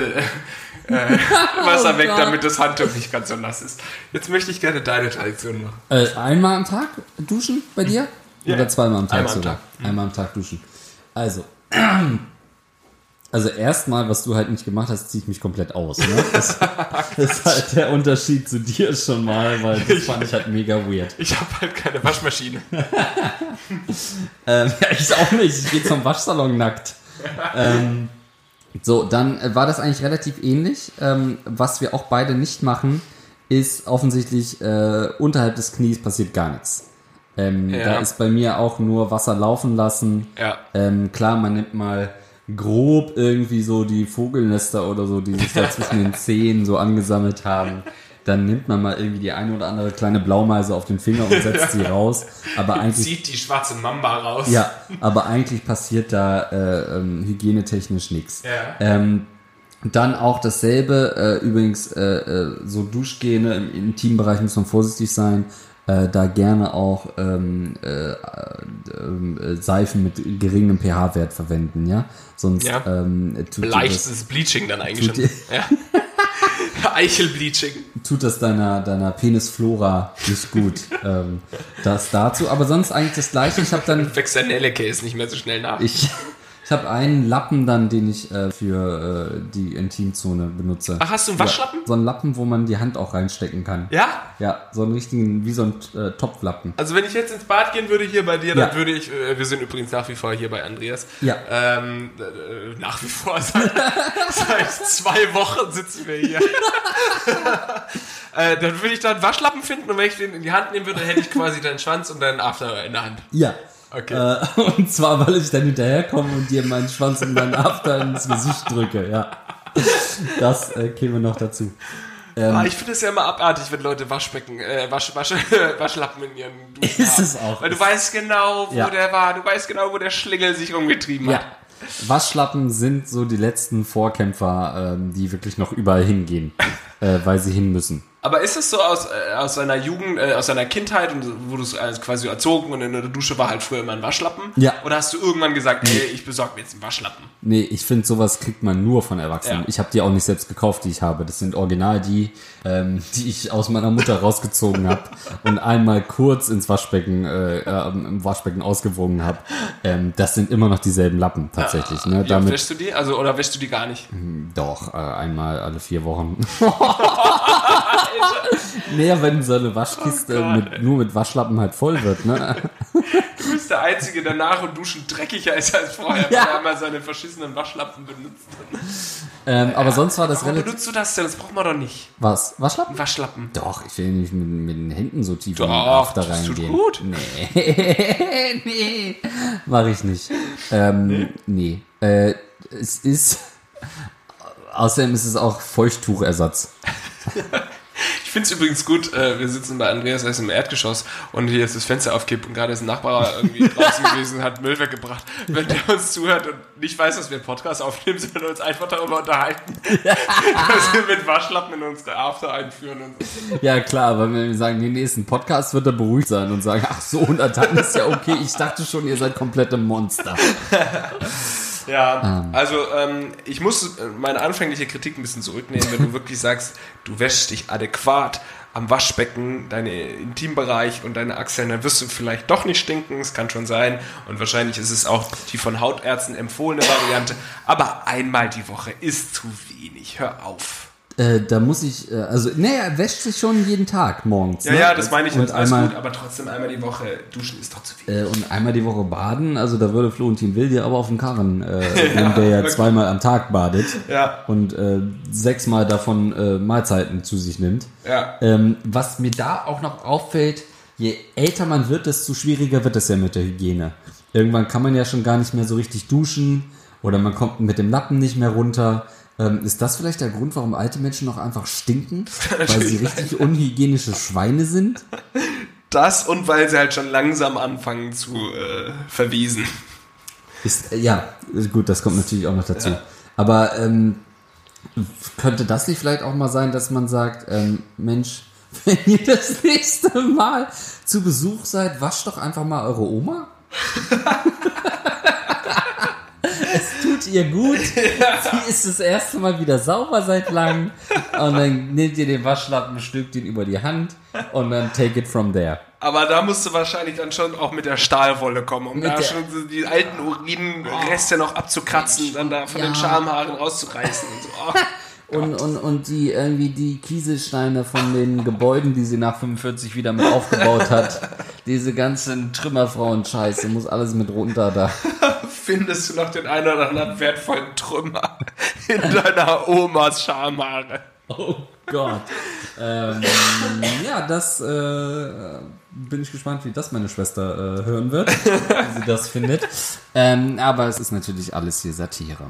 äh, Wasser Oh weg, Gott. damit das Handtuch nicht ganz so nass ist. Jetzt möchte ich gerne deine Tradition machen. Äh, einmal am Tag duschen bei dir? Ja. Oder zweimal am Tag Einmal am sogar? Tag. Einmal am Tag duschen. Also, also erstmal, was du halt nicht gemacht hast, ziehe ich mich komplett aus. Ne? Das, das ist halt der Unterschied zu dir schon mal, weil das fand ich halt mega weird. Ich habe halt keine Waschmaschine. Ähm, ja, ich auch nicht. Ich gehe zum Waschsalon nackt. Ähm, so, dann äh, war das eigentlich relativ ähnlich. Ähm, was wir auch beide nicht machen, ist offensichtlich äh, unterhalb des Knies passiert gar nichts. Ähm, Ja. Da ist bei mir auch nur Wasser laufen lassen. Ja. Ähm, klar, man nimmt mal grob irgendwie so die Vogelnester oder so, die sich da zwischen den Zehen so angesammelt haben. Dann nimmt man mal irgendwie die eine oder andere kleine Blaumeise auf den Finger und setzt sie raus. Aber eigentlich Zieht die schwarze Mamba raus. ja, aber eigentlich passiert da äh, ähm, hygienetechnisch nichts. Ja. Ähm, dann auch dasselbe, äh, übrigens äh, äh, so Duschgene im Intimbereich muss man vorsichtig sein. Äh, da gerne auch ähm, äh, ähm, äh, Seifen mit geringem pH-Wert verwenden, ja. Sonst Ja. ähm, tut, dir das, Leichtes Bleaching dann eigentlich schon. Ja. Eichelbleaching. tut das deiner, deiner Penisflora nicht gut. ähm, das dazu. Aber sonst eigentlich das gleiche. Ich habe dann Wächst der Nelle-Case nicht mehr so schnell nach. Ich habe einen Lappen dann, den ich äh, für äh, die Intimzone benutze. Ach, hast du einen Waschlappen? Ja, so einen Lappen, wo man die Hand auch reinstecken kann. Ja? Ja, so einen richtigen, wie so ein äh, Topflappen. Also wenn ich jetzt ins Bad gehen würde hier bei dir, dann Ja. würde ich, äh, wir sind übrigens nach wie vor hier bei Andreas. Ja. Ähm, äh, nach wie vor, seit, seit zwei Wochen sitzen wir hier. äh, dann würde ich da einen Waschlappen finden und wenn ich den in die Hand nehmen würde, hätte ich quasi deinen Schwanz und deinen After in der Hand. Ja. Okay. Äh, und zwar, weil ich dann hinterherkomme und dir meinen Schwanz und meinen After ins Gesicht drücke, ja. Das äh, käme noch dazu. Ähm, Ah, ich finde es ja immer abartig, wenn Leute Waschbecken, äh, Wasch, Wasch, Waschlappen in ihren Duschen Ist haben. es auch. Weil du weißt genau, wo Ja. der war. Du weißt genau, wo der Schlingel sich rumgetrieben ja. hat. Waschlappen sind so die letzten Vorkämpfer, ähm, die wirklich noch überall hingehen, äh, weil sie hin müssen. Aber ist es so aus, äh, aus deiner Jugend, äh, aus deiner Kindheit, und wo du es äh, quasi erzogen und in der Dusche war halt früher immer ein Waschlappen? Ja. Oder hast du irgendwann gesagt, ey, ich besorge mir jetzt einen Waschlappen? Nee, ich finde, sowas kriegt man nur von Erwachsenen. Ja. Ich habe die auch nicht selbst gekauft, die ich habe. Das sind original die, ähm, die ich aus meiner Mutter rausgezogen habe und einmal kurz ins Waschbecken, äh, äh, im Waschbecken ausgewogen habe. Ähm, das sind immer noch dieselben Lappen tatsächlich. Ne? Wie oft Damit wäschst du die? Also, oder wäschst du die gar nicht? doch äh, einmal alle vier Wochen. nee, wenn so eine Waschkiste Oh mit, nur mit Waschlappen halt voll wird, ne? Du bist der Einzige, der nach und duschen dreckiger ist als vorher, Ja. weil er einmal seine verschissenen Waschlappen benutzt. Ähm, aber sonst war das Warum relativ. benutzt du das denn? Das braucht man doch nicht. Was? Waschlappen? Waschlappen. Doch, ich will nicht mit, mit den Händen so tief in den Doch, After das tut reingehen. gut. Nee, nee, mach ich nicht. Ähm, nee. Äh, es ist, außerdem ist es auch Feuchttuchersatz. Ich finde es übrigens gut, äh, wir sitzen bei Andreas erst im Erdgeschoss und hier ist das Fenster aufkippt und gerade ist ein Nachbar irgendwie draußen gewesen und hat Müll weggebracht. Wenn der uns zuhört und nicht weiß, dass wir einen Podcast aufnehmen, sondern uns einfach darüber unterhalten, dass wir mit Waschlappen in unsere After einführen. Und so. Ja, klar, aber wenn wir sagen, den nächsten Podcast wird er beruhigt sein und sagen, ach so, und dann ist ja okay. Ich dachte schon, ihr seid komplette Monster. Ja, also ähm, ich muss äh, meine anfängliche Kritik ein bisschen zurücknehmen, wenn du wirklich sagst, du wäschst dich adäquat am Waschbecken, deine Intimbereich und deine Achseln, dann wirst du vielleicht doch nicht stinken, es kann schon sein. Und wahrscheinlich ist es auch die von Hautärzten empfohlene Variante, aber einmal die Woche ist zu wenig, hör auf. Äh, da muss ich, äh, also, nee, er wäscht sich schon jeden Tag morgens. Ja, ne? ja, das meine ich, und alles einmal, gut, aber trotzdem einmal die Woche duschen ist doch zu viel. äh, und einmal die Woche baden, also da würde Florentin Will dir aber auf den Karren, äh, wenn der ja wirklich. zweimal am Tag badet Ja. und äh, sechsmal davon Mahlzeiten zu sich nimmt. Ja. Ähm, was mir da auch noch auffällt, je älter man wird, desto schwieriger wird es ja mit der Hygiene. Irgendwann kann man ja schon gar nicht mehr so richtig duschen oder man kommt mit dem Lappen nicht mehr runter. Ähm, ist das vielleicht der Grund, warum alte Menschen noch einfach stinken? Weil sie richtig unhygienische Schweine sind? Das und weil sie halt schon langsam anfangen zu äh, verwiesen. Ist, äh, ja, gut, das kommt natürlich auch noch dazu. Aber ähm, könnte das nicht vielleicht auch mal sein, dass man sagt, ähm, Mensch, wenn ihr das nächste Mal zu Besuch seid, wascht doch einfach mal eure Oma? es tut ihr gut. Sie ist das erste Mal wieder sauber seit langem. Und dann nehmt ihr den Waschlappen, stülpt ihn über die Hand und dann take it from there. Aber da musst du wahrscheinlich dann schon auch mit der Stahlwolle kommen, um Mit da schon die alten Urinreste noch abzukratzen, dann da von den Ja. Schamhaaren rauszureißen und so. Oh. Und, und, und die irgendwie die Kieselsteine von den Gebäuden, die sie nach 45 wieder mit aufgebaut hat. Diese ganzen Trümmerfrauen-Scheiße, muss alles mit runter da. Findest du noch den einen oder anderen wertvollen Trümmer in deiner Omas Schamhaare? Oh Gott. Ähm, ja, das äh, bin ich gespannt, wie das meine Schwester äh, hören wird, wie sie das findet. Ähm, aber es ist natürlich alles hier Satire.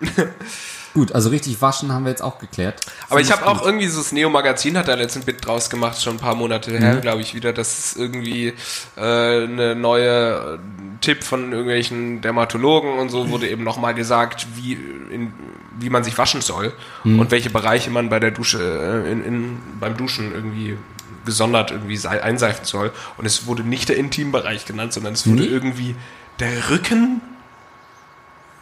Gut, also richtig waschen haben wir jetzt auch geklärt. Aber Find ich habe auch irgendwie so das Neo-Magazin hat da letzten Bit draus gemacht, schon ein paar Monate her, glaube ich, wieder. Das ist irgendwie äh, eine neue äh, Tipp von irgendwelchen Dermatologen und so wurde eben nochmal gesagt, wie, in, wie man sich waschen soll und welche Bereiche man bei der Dusche, äh, in, in, beim Duschen irgendwie gesondert irgendwie sei- einseifen soll. Und es wurde nicht der Intimbereich genannt, sondern es wurde Nee? irgendwie der Rücken,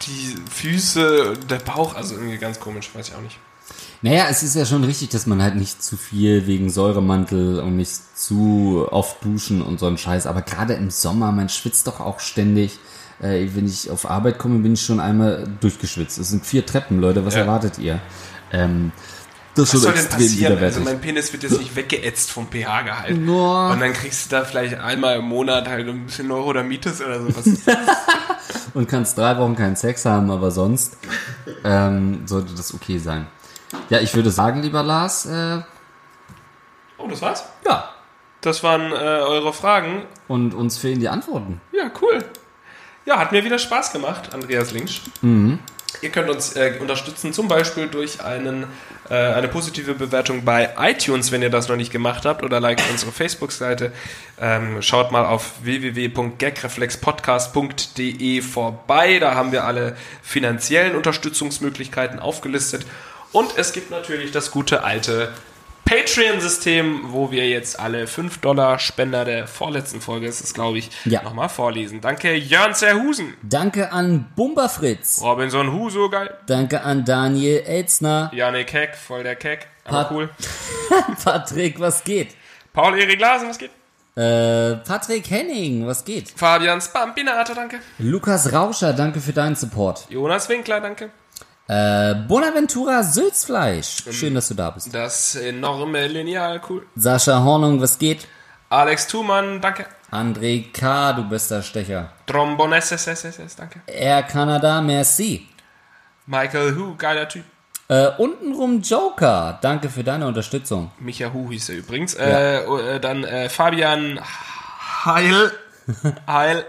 die Füße, der Bauch, also irgendwie ganz komisch, weiß ich auch nicht. Naja, es ist ja schon richtig, dass man halt nicht zu viel wegen Säuremantel und nicht zu oft duschen und so ein Scheiß. Aber gerade im Sommer, man schwitzt doch auch ständig. Äh, wenn ich auf Arbeit komme, bin ich schon einmal durchgeschwitzt. Es sind vier Treppen, Leute. Was Ja. erwartet ihr? Ähm, das Was soll denn passieren? Also mein Penis wird jetzt nicht weggeätzt vom pH-Gehalt. Nur- Und dann kriegst du da vielleicht einmal im Monat halt ein bisschen Neurodermitis oder so. Was ist das? und kannst drei Wochen keinen Sex haben, aber sonst ähm, sollte das okay sein. Ja, ich würde sagen, lieber Lars, äh, oh, das war's? ja. Das waren äh, eure Fragen. Und uns fehlen die Antworten. Ja, cool. Ja, hat mir wieder Spaß gemacht, Andreas Linksch. Ihr könnt uns äh, unterstützen, zum Beispiel durch einen, äh, eine positive Bewertung bei iTunes, wenn ihr das noch nicht gemacht habt, oder liked unsere Facebook-Seite. Ähm, schaut mal auf www.gagreflexpodcast.de vorbei. Da haben wir alle finanziellen Unterstützungsmöglichkeiten aufgelistet. Und es gibt natürlich das gute alte Patreon-System, wo wir jetzt alle 5 Dollar Spender der vorletzten Folge, ist es glaube ich, Ja. nochmal vorlesen. Danke Jörn Zerhusen, Danke an Bumba Fritz. Robinson Huso, geil. Danke an Daniel Elzner. Janik Heck, voll der Keck, aber Pat- cool. Patrick, was geht? Paul-Erik Larsen, was geht? Äh, Patrick Henning, was geht? Fabian Spampinato, danke. Lukas Rauscher, danke für deinen Support. Jonas Winkler, danke. Äh, Bonaventura Sülzfleisch, schön, dass du da bist. Das enorme Lineal, cool. Sascha Hornung, was geht? Alex Thumann, danke. André K., du bester Stecher. Trombones, danke. Air Canada, merci. Michael Hu, geiler Typ. Äh, untenrum Joker, danke für deine Unterstützung. Micha Hu hieß er übrigens. Äh, äh, dann äh, Fabian Heil. Heil.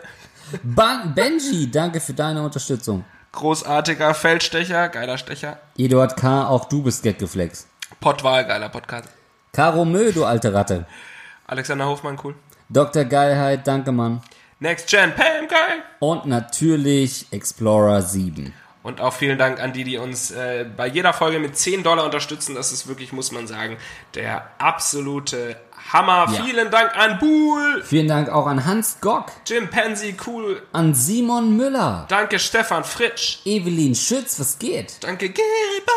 Benji, danke für deine Unterstützung. Großartiger Feldstecher, geiler Stecher. Eduard K., auch du bist Getgeflex. Pottwahl, geiler Podcast. Caro Mö, du alte Ratte. Alexander Hofmann, cool. Dr. Geilheit, danke Mann. Next Gen, Pam, geil. Und natürlich Explorer 7. Und auch vielen Dank an die, die uns äh, bei jeder Folge mit 10 Dollar unterstützen. Das ist wirklich, muss man sagen, der absolute Hammer. Ja. Vielen Dank an Buhl, Vielen Dank auch an Hans Gock, Jim Pansy, cool. an Simon Müller, Danke Stefan Fritsch. Evelyn Schütz, was geht? Danke Geriba.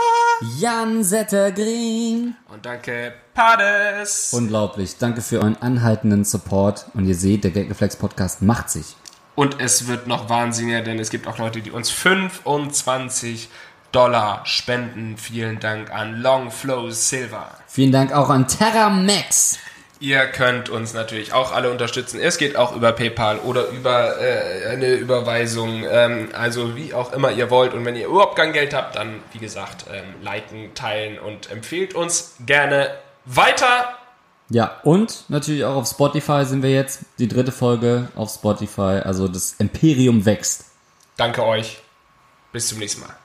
Jan Settergreen. Und danke Pades. Unglaublich. Danke für euren anhaltenden Support. Und ihr seht, der Getgeflex Podcast macht sich. Und es wird noch wahnsinniger, denn es gibt auch Leute, die uns 25 Dollar spenden. Vielen Dank an Long Flow Silver. Vielen Dank auch an Terra Max. Ihr könnt uns natürlich auch alle unterstützen. Es geht auch über PayPal oder über äh, eine Überweisung, ähm, also wie auch immer ihr wollt. Und wenn ihr überhaupt kein Geld habt, dann wie gesagt ähm, liken, teilen und empfehlt uns gerne weiter. Ja, und natürlich auch auf Spotify sind wir jetzt. Die dritte Folge auf Spotify. Also das Imperium wächst. Danke euch. Bis zum nächsten Mal.